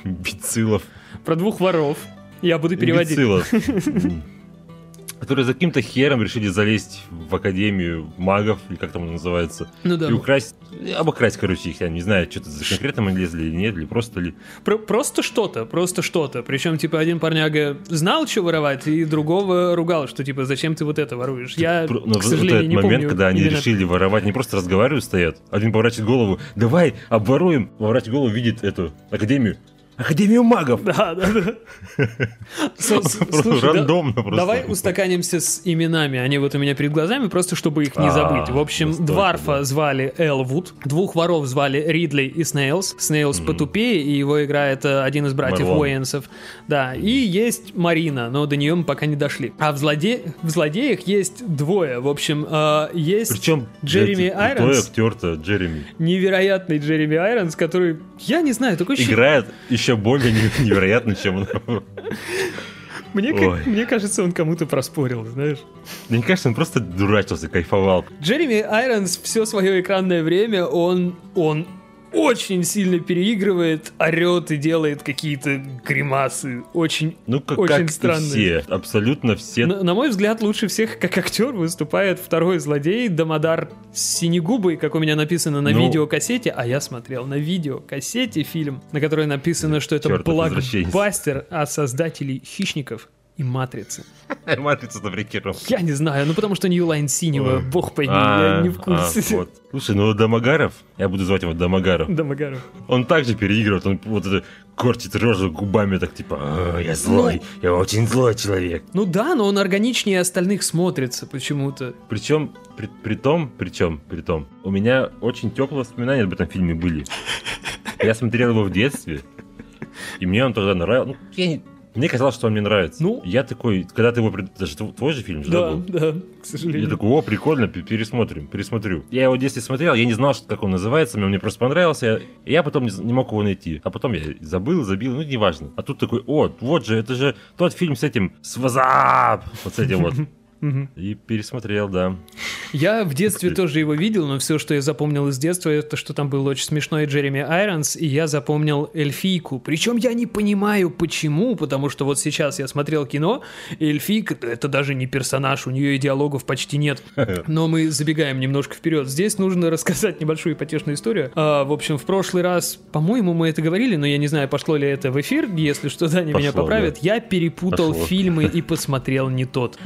бицилов. Про двух воров. Я буду переводить. Бицилов. Которые за каким-то хером решили залезть в Академию магов, или как там она называется, Ну да. и украсть, обокрасть, короче, их, я не знаю, что-то за конкретно они лезли или нет, или просто ли. Про- просто что-то, просто что-то. Причем, типа, один парняга знал, что воровать, и другого ругал, что, типа, зачем ты вот это воруешь. Я, Про- ну, к вот сожалению, этот не момент, помню когда они именно- решили воровать, не просто разговаривают, стоят. Один поворачивает голову, давай, обворуем. Поворачивает голову, видит эту академию. Академию магов! Да, да, да. Слушай, да- Рандомно просто. Давай устаканимся с именами. Они вот у меня перед глазами, просто чтобы их не А, забыть. В общем, Дварфа да. звали Элвуд, двух воров звали Ридли и Снейлс. Снейлс потупее, и его играет э, один из братьев. Уэйансов. Да, и есть Марина, но до нее мы пока не дошли. А в, злоде... в злодеях есть двое. В общем, э, есть Причем Джереми Айронс. актер-то Джереми. невероятный Джереми Айронс, который, я не знаю, такой ощущение- Играет еще более не- невероятно, чем он. Мне, ка- Ой. мне кажется, он кому-то проспорил, знаешь. Мне кажется, он просто дурачился, кайфовал. Джереми Айронс все свое экранное время, он, он очень сильно переигрывает, орет и делает какие-то гримасы. Очень, Ну, как, Очень как и странный. все. Абсолютно все. на, на мой взгляд, лучше всех как актер выступает второй злодей Дамодар Синегубый, как у меня написано на Ну. видеокассете, а я смотрел на видеокассете фильм, на которой написано, что это блокбастер от создателей «Хищников» и «Матрицы». Матрица на. Я не знаю, ну потому что Ньюлайн синего, Ой. бог пойми, А, я не в курсе. а, вот. Слушай, ну Домогаров, я буду звать его Домогаров, Домогаров. он также переигрывает, он вот это кортит рожу губами, так типа, «А, я злой, я очень злой человек. Ну да, но он органичнее остальных смотрится почему-то. Причем, при, при том, причем, при том, у меня очень теплые воспоминания об этом фильме были. Я смотрел его в детстве, и мне он тогда нравился. Ну, я не- мне казалось, что он мне нравится. Ну. я такой, когда ты его, пред- это же твой же фильм же, да, Да, был? да, к Я сожалению. такой, о, прикольно, пе- пересмотрим, пересмотрю. Я его в детстве смотрел, я не знал, что, как он называется, мне он мне просто понравился, я- и я потом не, не мог его найти. А потом я забыл, забил, ну, неважно. А тут такой, о, вот же, это же тот фильм с этим, с Вазап, вот с этим вот. Мгм. И пересмотрел, да. Я в детстве тоже его видел, но все, что я запомнил из детства, это что там был очень смешной Джереми Айронс, и я запомнил эльфийку. Причем я не понимаю, почему, потому что вот сейчас я смотрел кино, и эльфийка — это даже не персонаж, у нее и диалогов почти нет. Но мы забегаем немножко вперед. Здесь нужно рассказать небольшую ипотечную историю. А, в общем, в прошлый раз, по-моему, мы это говорили, но я не знаю, пошло ли это в эфир. Если что, Даня меня Пошло, поправит. Я перепутал Пошло. фильмы и посмотрел не тот.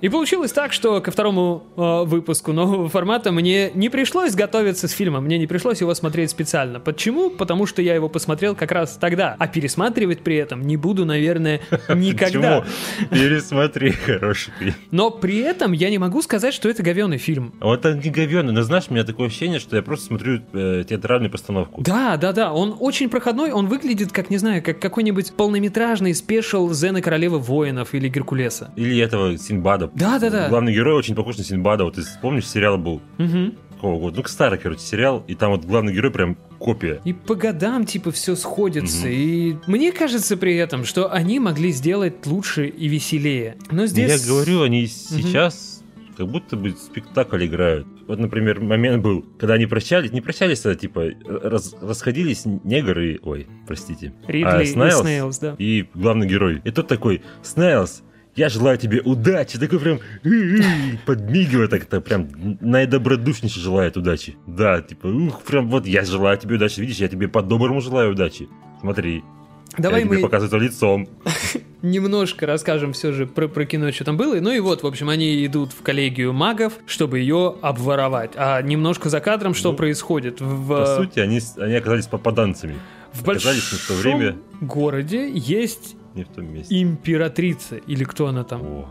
И получилось так, что ко второму э, выпуску нового формата мне не пришлось готовиться с фильмом, мне не пришлось его смотреть специально. Почему? Потому что я его посмотрел как раз тогда, а пересматривать при этом не буду, наверное, никогда. Почему? Пересмотри, хороший фильм. Но при этом я не могу сказать, что это говенный фильм. Вот он не говёный, но знаешь, у меня такое ощущение, что я просто смотрю э, театральную постановку. Да, да, да, он очень проходной, он выглядит, как, не знаю, как какой-нибудь полнометражный спешл Зена Королевы Воинов или Геркулеса. Или этого Синбада. Да, да, да. Главный герой очень похож на Синбада. Вот ты помнишь, сериал был Мгм. какого года? Ну, старый, короче, сериал. И там вот главный герой прям копия. И по годам, типа, все сходится. Мгм. И мне кажется при этом, что они могли сделать лучше и веселее. Но здесь... Я говорю, они сейчас как будто бы спектакль играют. Вот, например, момент был, когда они прощались, не прощались, а типа раз- расходились негры и... Ой, простите. Ридли а, и Снайлз Снейлс, да. и главный герой. И тот такой, Снайлз, я желаю тебе удачи. Такой прям подмигивает, так это прям наидобродушнейше желает удачи. Да, типа, ух, прям вот я желаю тебе удачи. Видишь, я тебе по-доброму желаю удачи. Смотри, Давай я тебе мы показываю лицом. немножко расскажем все же про, про кино, что там было. Ну и вот, в общем, они идут в коллегию магов, чтобы ее обворовать. А немножко за кадром что Ну, происходит? В, По сути, они, они оказались попаданцами. в оказались большом время. городе есть Не в том месте. императрица, или кто она там. Ох.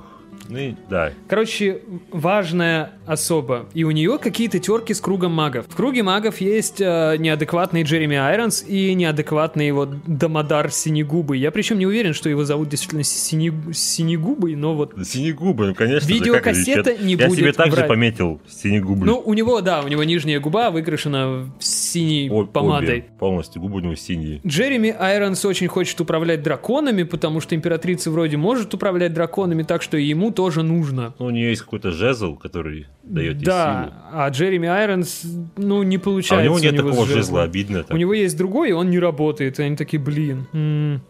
Ну и да. Короче, важная особа. И у нее какие-то терки с кругом магов. В круге магов есть э, неадекватный Джереми Айронс и неадекватный его Дамодар Синегубый. Я причем не уверен, что его зовут действительно Сине- Синегубый, но вот... Синегубы, ну, конечно же, Видеокассета как же, не Я будет себе также врать. пометил синегубы. Ну, у него, да, у него нижняя губа выкрашена синей О- помадой. обе полностью, губы у него синие. Джереми Айронс очень хочет управлять драконами, потому что императрица вроде может управлять драконами, так что ему тоже нужно. Ну, у нее есть какой-то жезл, который дает ей да, а Джереми Айронс, ну, не силу. А у получается. него нет с такого жезлом. жезла, обидно. так. У него есть другой, и он не работает. И они такие, блин. м.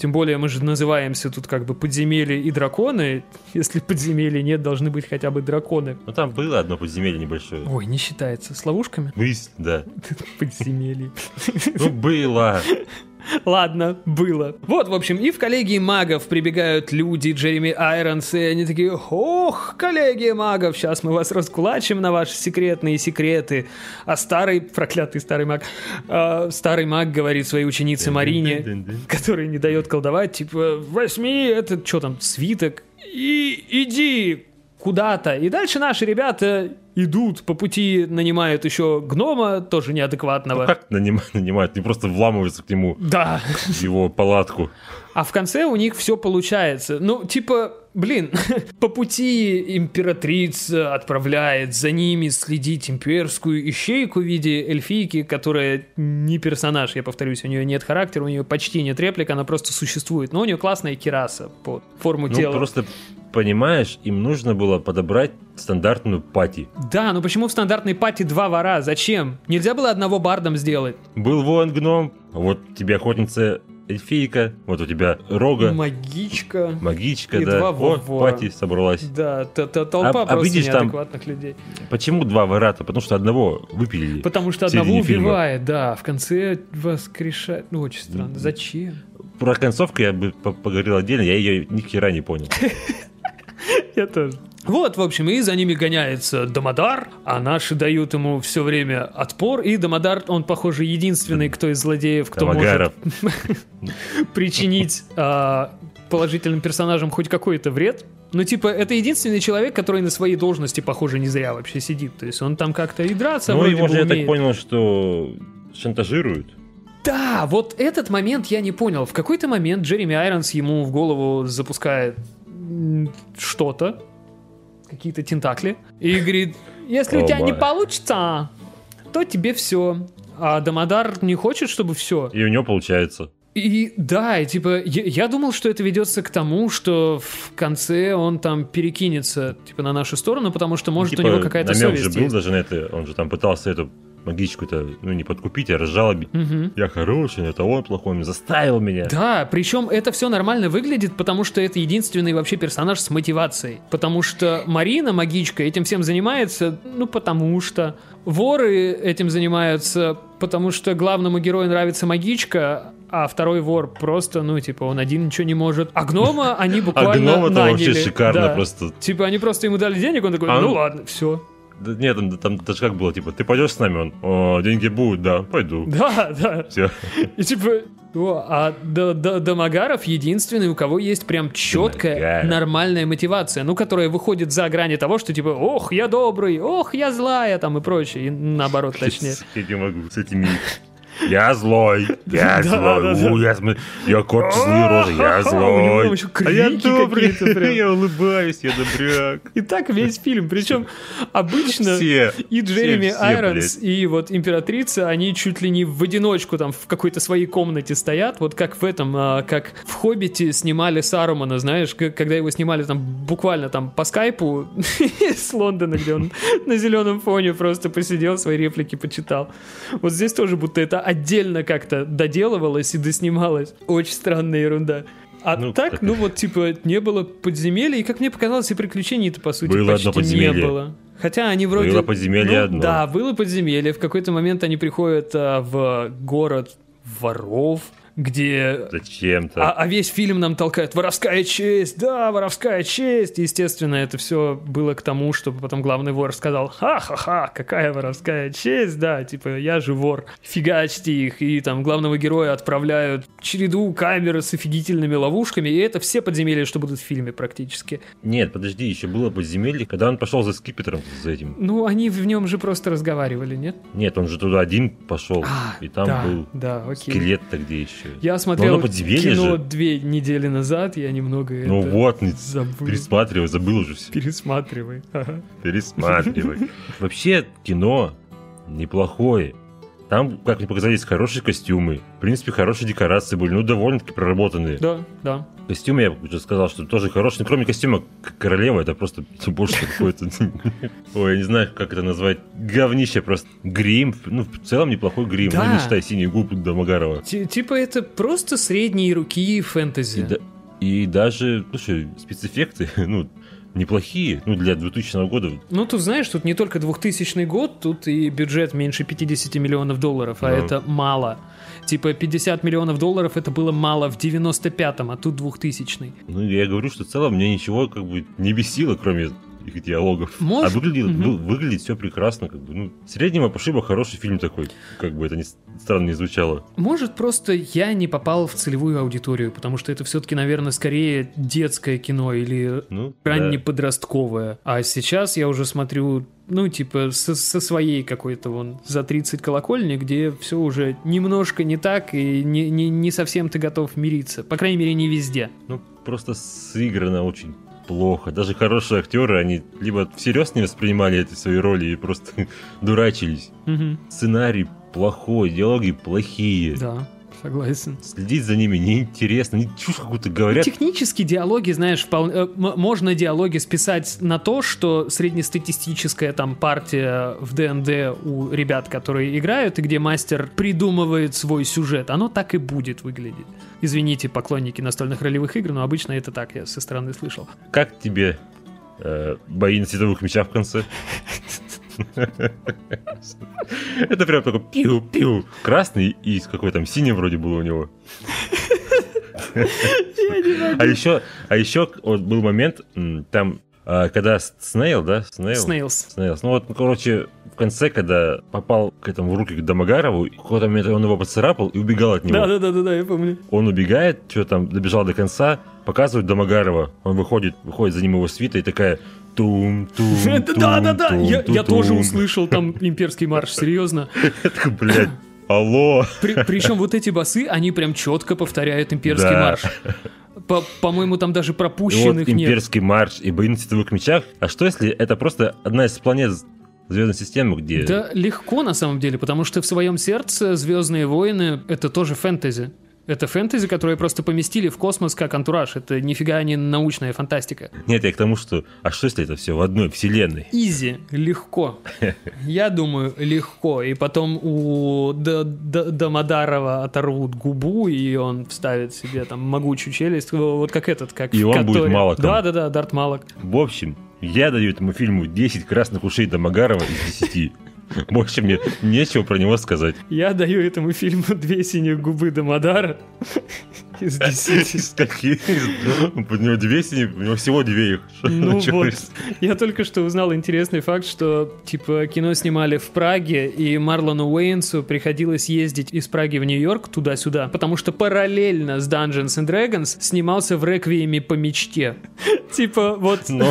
Тем более мы же называемся тут как бы подземелье и драконы. Если подземелья нет, должны быть хотя бы драконы. Ну, там было одно подземелье небольшое. Ой, не считается. С ловушками? Мысль, да. Подземелье. Ну, было. Ладно, было. Вот, в общем, и в коллегии магов прибегают люди Джереми Айронс, и они такие, ох, коллегия магов, сейчас мы вас раскулачим на ваши секретные секреты. А старый, проклятый старый маг, а, старый маг говорит своей ученице Марине, которая не дает колдовать, типа, возьми этот, что там, свиток, и иди куда-то. И дальше наши ребята идут по пути, нанимают еще гнома, тоже неадекватного. Ну, как наним- нанимают? Не просто вламываются к нему Да. в его палатку. А в конце у них все получается. Ну, типа, блин, по пути императрица отправляет за ними следить имперскую ищейку в виде эльфийки, которая не персонаж, я повторюсь, у нее нет характера, у нее почти нет реплик, она просто существует. Но у нее классная кираса по форму Ну, тела. просто, понимаешь, им нужно было подобрать стандартную пати. Да, но почему в стандартной пати два вора? Зачем? Нельзя было одного бардом сделать? Был вон гном, а вот тебе охотница эльфийка, вот у тебя рога, Магичка. магичка, и да. два О, вора. пати собралась. Да, т- т- толпа А- а просто видишь, там- неадекватных людей. Почему два вората? Потому что одного выпилили. Потому что одного фильма. убивает, да, в конце воскрешает. Ну, очень странно. Зачем? Про концовку я бы по- поговорил отдельно, я ее ни хера не понял. Я тоже. Вот, в общем, и за ними гоняется Дамодар, а наши дают ему все время отпор, и Дамодар, он, похоже, единственный, кто из злодеев, кто Тамагаров. может причинить а, положительным персонажам хоть какой-то вред. Ну, типа, это единственный человек, который на своей должности, похоже, не зря вообще сидит. То есть он там как-то и драться Ну, его же, я так понял, что шантажируют. Да, вот этот момент я не понял. В какой-то момент Джереми Айронс ему в голову запускает что-то, какие-то тентакли, и говорит, если у тебя не получится, то тебе все. А Дамодар не хочет, чтобы все. И у него получается. И да, и типа, я, я думал, что это ведется к тому, что в конце он там перекинется, типа, на нашу сторону, потому что, может, Типа, у него какая-то совесть же был есть. даже на это, он же там пытался эту магичку-то, ну, не подкупить, а разжалобить. Мгм. Я хороший, это он плохой, он заставил меня. Да, причем это все нормально выглядит, потому что это единственный вообще персонаж с мотивацией. Потому что Марина, магичка, этим всем занимается, ну, потому что. Воры этим занимаются, потому что главному герою нравится магичка, а второй вор просто, ну, типа, он один ничего не может. А гнома они А буквально гном это вообще наняли. шикарно Да. просто. Типа, они просто ему дали денег, он такой, А ну он- ладно, все. Да нет, там, там даже как было, типа, ты пойдешь с нами? Он, «О, деньги будут, да, пойду. Да, да. Все. И типа, о, а Д- Д- Дамагаров единственный, у кого есть прям четкая, Дамагаров. нормальная мотивация, ну, которая выходит за грани того, что типа, ох, я добрый, ох, я злая, там и прочее, и наоборот, точнее. Я не могу с этими... Я злой, я злой, я, корчу злые рожи, я злой. еще А я крики добрый, я улыбаюсь, я добряк. И так весь фильм, причем обычно и Джереми Айронс, и вот Императрица, они чуть ли не в одиночку там в какой-то своей комнате стоят, вот как в этом, а, как в «Хоббите» снимали Сарумана, знаешь, когда его снимали там буквально там по скайпу с Лондона, где он на зеленом фоне просто посидел, свои реплики почитал. Вот здесь тоже будто это отдельно как-то доделывалось и доснималось. Очень странная ерунда. А Ну, так, так- ну вот, типа, не было подземелья, и, как мне показалось, и приключений-то, по сути, Было почти одно не подземелье. было. Хотя они вроде... Было подземелье Ну, одно. Да, было подземелье. В какой-то момент они приходят а, в город воров, где... Зачем-то. А, а весь фильм нам толкает воровская честь, да, воровская честь. Естественно, это все было к тому, чтобы потом главный вор сказал, ха-ха-ха, какая воровская честь, да, типа, я же вор, фигачьте их. И там главного героя отправляют череду камер с офигительными ловушками, и это все подземелья, что будут в фильме практически. Нет, подожди, еще было подземелье, когда он пошел за скипетром за этим. Ну, они в нем же просто разговаривали, нет? Нет, он же туда один пошел, А, и там да, был да, окей. скелет-то где еще. Я смотрел кино же. две недели назад, я немного Ну вот, забыл. пересматривай, забыл уже все. Пересматривай. Ага. Пересматривай. Вообще, кино неплохое. Там, как мне показались, хорошие костюмы. В принципе, хорошие декорации были, ну, довольно-таки проработанные. Да, да. Костюмы, я уже сказал, что тоже хорошие. Ну, кроме костюма к- королевы, это просто больше какой-то... Ой, я не знаю, как это назвать. Говнище просто. Грим. Ну, в целом неплохой грим. Да. Ну, не считай синий губ Домогарова. Ти- Типа это просто средние руки И, фэнтези. да- и даже, слушай, спецэффекты, ну, неплохие. Ну, для 2000 года. Ну, тут знаешь, тут не только 2000 год, тут и бюджет меньше 50 миллионов долларов, а Да. это мало. Типа 50 миллионов долларов это было мало в 95-м, а тут 2000 Ну, я говорю, что в целом мне ничего как бы не бесило, кроме их диалогов. Может, А выглядит, вы- выглядит все прекрасно, как бы, ну, среднего пошиба хороший фильм такой, как бы это ни, странно не звучало. Может, просто я не попал в целевую аудиторию, потому что это все-таки, наверное, скорее детское кино или Ну, да. раннеподростковое. А сейчас я уже смотрю, ну, типа, со, со своей какой-то вон за 30 колокольни, где все уже немножко не так, и не, не, не совсем ты готов мириться. По крайней мере, не везде. Ну, просто сыграно очень плохо. Даже хорошие актеры, они либо всерьез не воспринимали эти свои роли и просто дурачились. Мгм. Сценарий плохой, диалоги плохие. Да, согласен. Следить за ними неинтересно, они чушь какую-то говорят. Технически диалоги, знаешь, вполне, э, можно диалоги списать на то, что среднестатистическая там партия в ДНД у ребят, которые играют, и где мастер придумывает свой сюжет, оно так и будет выглядеть. Извините, поклонники настольных ролевых игр, но обычно это так, я со стороны слышал. Как тебе э, бои на световых мечах в конце? Это прям такой пиу-пиу. Красный и какой там синий вроде был у него. А еще, а еще вот был момент, там, а, когда С- Снейл, да? Снейл? Снейлс. Снейлс. Ну вот, ну, короче, в конце, когда попал к этому в руки к Домогарову, в какой-то момент он его поцарапал и убегал от него. Да-да-да, я помню. Он убегает, что там, добежал до конца, показывает Домогарова. Он выходит, выходит за ним его свита и такая тум тум Да-да-да, я, тоже услышал там имперский марш, серьезно. Блядь, алло. При- причем вот эти басы, они прям четко повторяют имперский марш. По- По-моему, там даже вот пропущенных нет. имперский марш и бои на мечах. А что если это просто одна из планет звездной системы, где... Да легко на самом деле, потому что в своем сердце Звездные войны это тоже фэнтези. Это фэнтези, которое просто поместили в космос как антураж. Это нифига не научная фантастика. Нет, я к тому, что... А что если это все в одной вселенной? Изи, легко. Я думаю, легко. И потом у Домодарова оторвут губу, и он вставит себе там могучую челюсть, вот как этот, как И он будет. Малаком. Да-да-да, Дарт Малок. В общем, я даю этому фильму 10 красных ушей Домогарова из 10. Больше мне нечего про него сказать. Я даю этому фильму две синих губы Домодара из десяти. Из каких? У него две у него всего две их. Ну вот, я только что узнал интересный факт, что типа кино снимали в Праге, и Марлону Уэйнсу приходилось ездить из Праги в Нью-Йорк туда-сюда, потому что параллельно с Dungeons and Dragons снимался в Реквиеме по мечте. Типа вот Ну,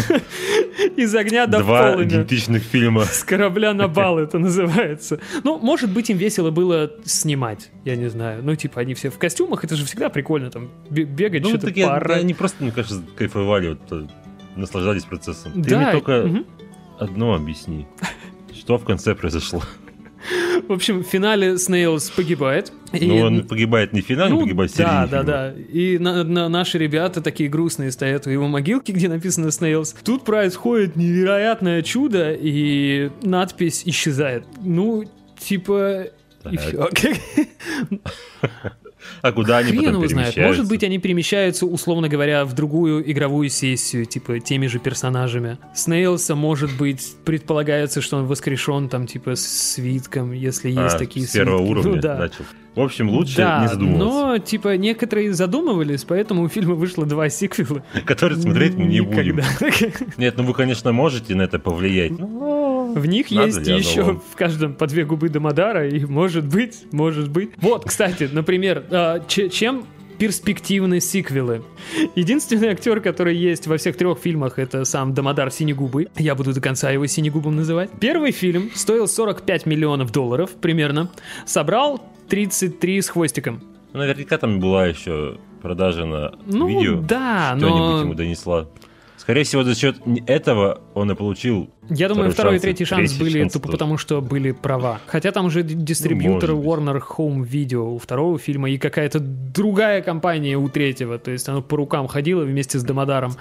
из огня до Два идентичных фильма. С корабля на бал это называется. Ну, может быть, им весело было снимать, я не знаю. Ну, типа, они все в костюмах, это же всегда прикольно, там, бе- бегать, Ну, что-то поорать. они просто, мне кажется, кайфовали, вот, э, наслаждались процессом. Ты Да, мне только мгм. одно объясни. Что в конце произошло? В общем, в финале Снейлс погибает. И- Ну, он погибает не в финале, Ну, погибает в да, середине да, фильма. да. И на- на- наши ребята такие грустные стоят у его могилки, где написано Снейлс. Тут происходит невероятное чудо, и надпись исчезает. Ну, типа... И Так. всё. А куда они Хрен потом его знает. Может быть, они перемещаются, условно говоря, в другую игровую сессию, типа теми же персонажами. Снейлса, может быть, предполагается, что он воскрешен там, типа, с свитком, если А, есть такие с первого свитки. уровня Ну да. начал. В общем, лучше да, не задумываться. но, типа, некоторые задумывались, поэтому у фильма вышло два сиквела. Который смотреть мы не будем. Нет, ну вы, конечно, можете на это повлиять. Ну, В них Надо есть еще вам? в каждом по две губы Домодара, и может быть, может быть. Вот, кстати, например, а, че- чем перспективны сиквелы. Единственный актер, который есть во всех трех фильмах, это сам Домодар Синегубый. Я буду до конца его Синегубом называть. Первый фильм стоил 45 миллионов долларов примерно. Собрал 33 с хвостиком. Ну, наверняка там была еще продажа на Ну, видео. да, Что-нибудь но- ему донесла. Скорее всего, за счет этого он и получил Я думаю, Второй и третий шанс третий были шанс тупо тоже. потому, что были права. Хотя там уже д- дистрибьютор Ну, Warner Home Video у второго фильма и какая-то другая компания у третьего. То есть оно по рукам ходило вместе с Домодаром.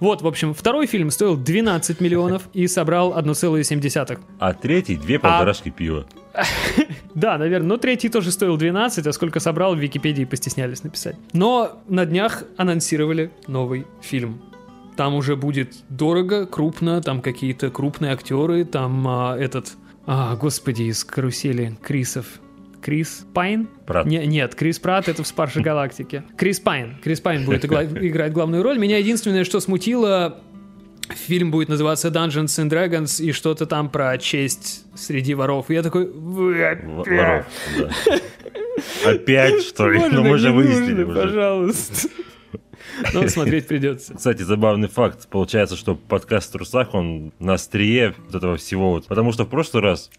Вот, в общем, второй фильм стоил 12 миллионов и собрал 1,7. А третий две А полторашки пива. Да, наверное. Но третий тоже стоил 12, а сколько собрал, в Википедии постеснялись написать. Но на днях анонсировали новый фильм. Там уже будет дорого, крупно, там какие-то крупные актеры, там а, этот... А, господи, из карусели Крисов. Крис Пайн? Пратт. Не- нет, Крис Пратт это в Страже Галактики. Крис Пайн. Крис Пайн будет играть главную роль. Меня единственное, что смутило, фильм будет называться Dungeons and Dragons и что-то там про честь среди воров. И я такой... «Вы В- опять? Воров, да. Опять, что ли? Можно Ну, мы же выяснили уже. пожалуйста. Но смотреть придется. Кстати, забавный факт. Получается, что подкаст в трусах, он на острие вот этого всего. Вот. Потому что в прошлый раз,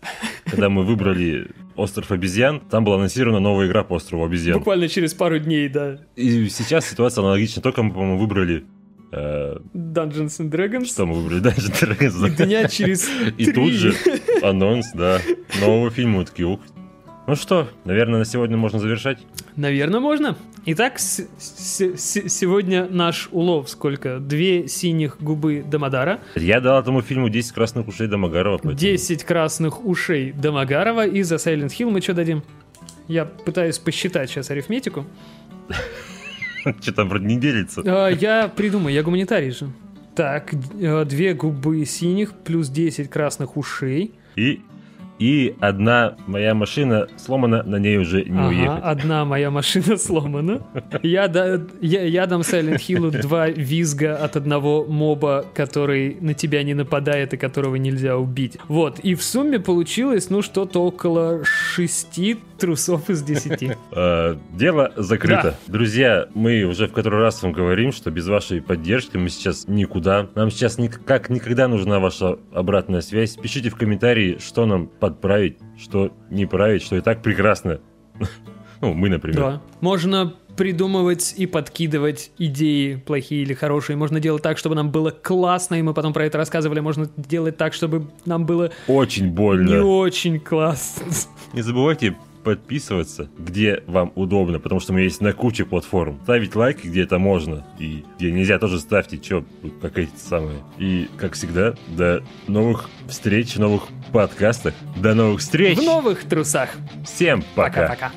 когда мы выбрали Остров обезьян, там была анонсирована новая игра по острову обезьян. Буквально через пару дней, да. И сейчас ситуация аналогична. Только мы, по-моему, выбрали... э, Dungeons and Dragons. что мы выбрали? Dungeons and Dragons. И дня через И тут же анонс, да, нового фильма. Мы такие, ух. Ну что, наверное, на сегодня можно завершать. Наверное, можно. Итак, с- с- с- сегодня наш улов сколько? Две синих губы Домодара, Я дал этому фильму 10 красных ушей Домогарова. поэтому- 10 красных ушей Домогарова и за Silent Hill мы что дадим? Я пытаюсь посчитать сейчас арифметику. Что там вроде не делится. А, Я придумаю, я гуманитарий же. Так, э, две губы синих плюс 10 красных ушей. И, и одна моя машина сломана, на ней уже не Ага, уехать. одна моя машина сломана. Я, да- я, я дам Silent Hill два визга от одного моба, который на тебя не нападает и которого нельзя убить. Вот, и в сумме получилось, ну, что-то около шести трусов из десяти. Э, Дело закрыто. Друзья, мы уже в который раз вам говорим, что без вашей поддержки мы сейчас никуда. Нам сейчас как никогда нужна ваша обратная связь. Пишите в комментарии, что нам подправить, что не править, что и так прекрасно. Ну, мы, например. Да. Можно придумывать и подкидывать идеи плохие или хорошие. Можно делать так, чтобы нам было классно, и мы потом про это рассказывали. Можно делать так, чтобы нам было Очень больно. не очень классно. Не забывайте подписываться, где вам удобно, потому что мы есть на куче платформ. Ставить лайки, где это можно, и где нельзя, тоже ставьте, что, как эти самые. И, как всегда, до новых встреч, новых подкастах. До новых встреч! В новых трусах. Всем пока! Пока-пока.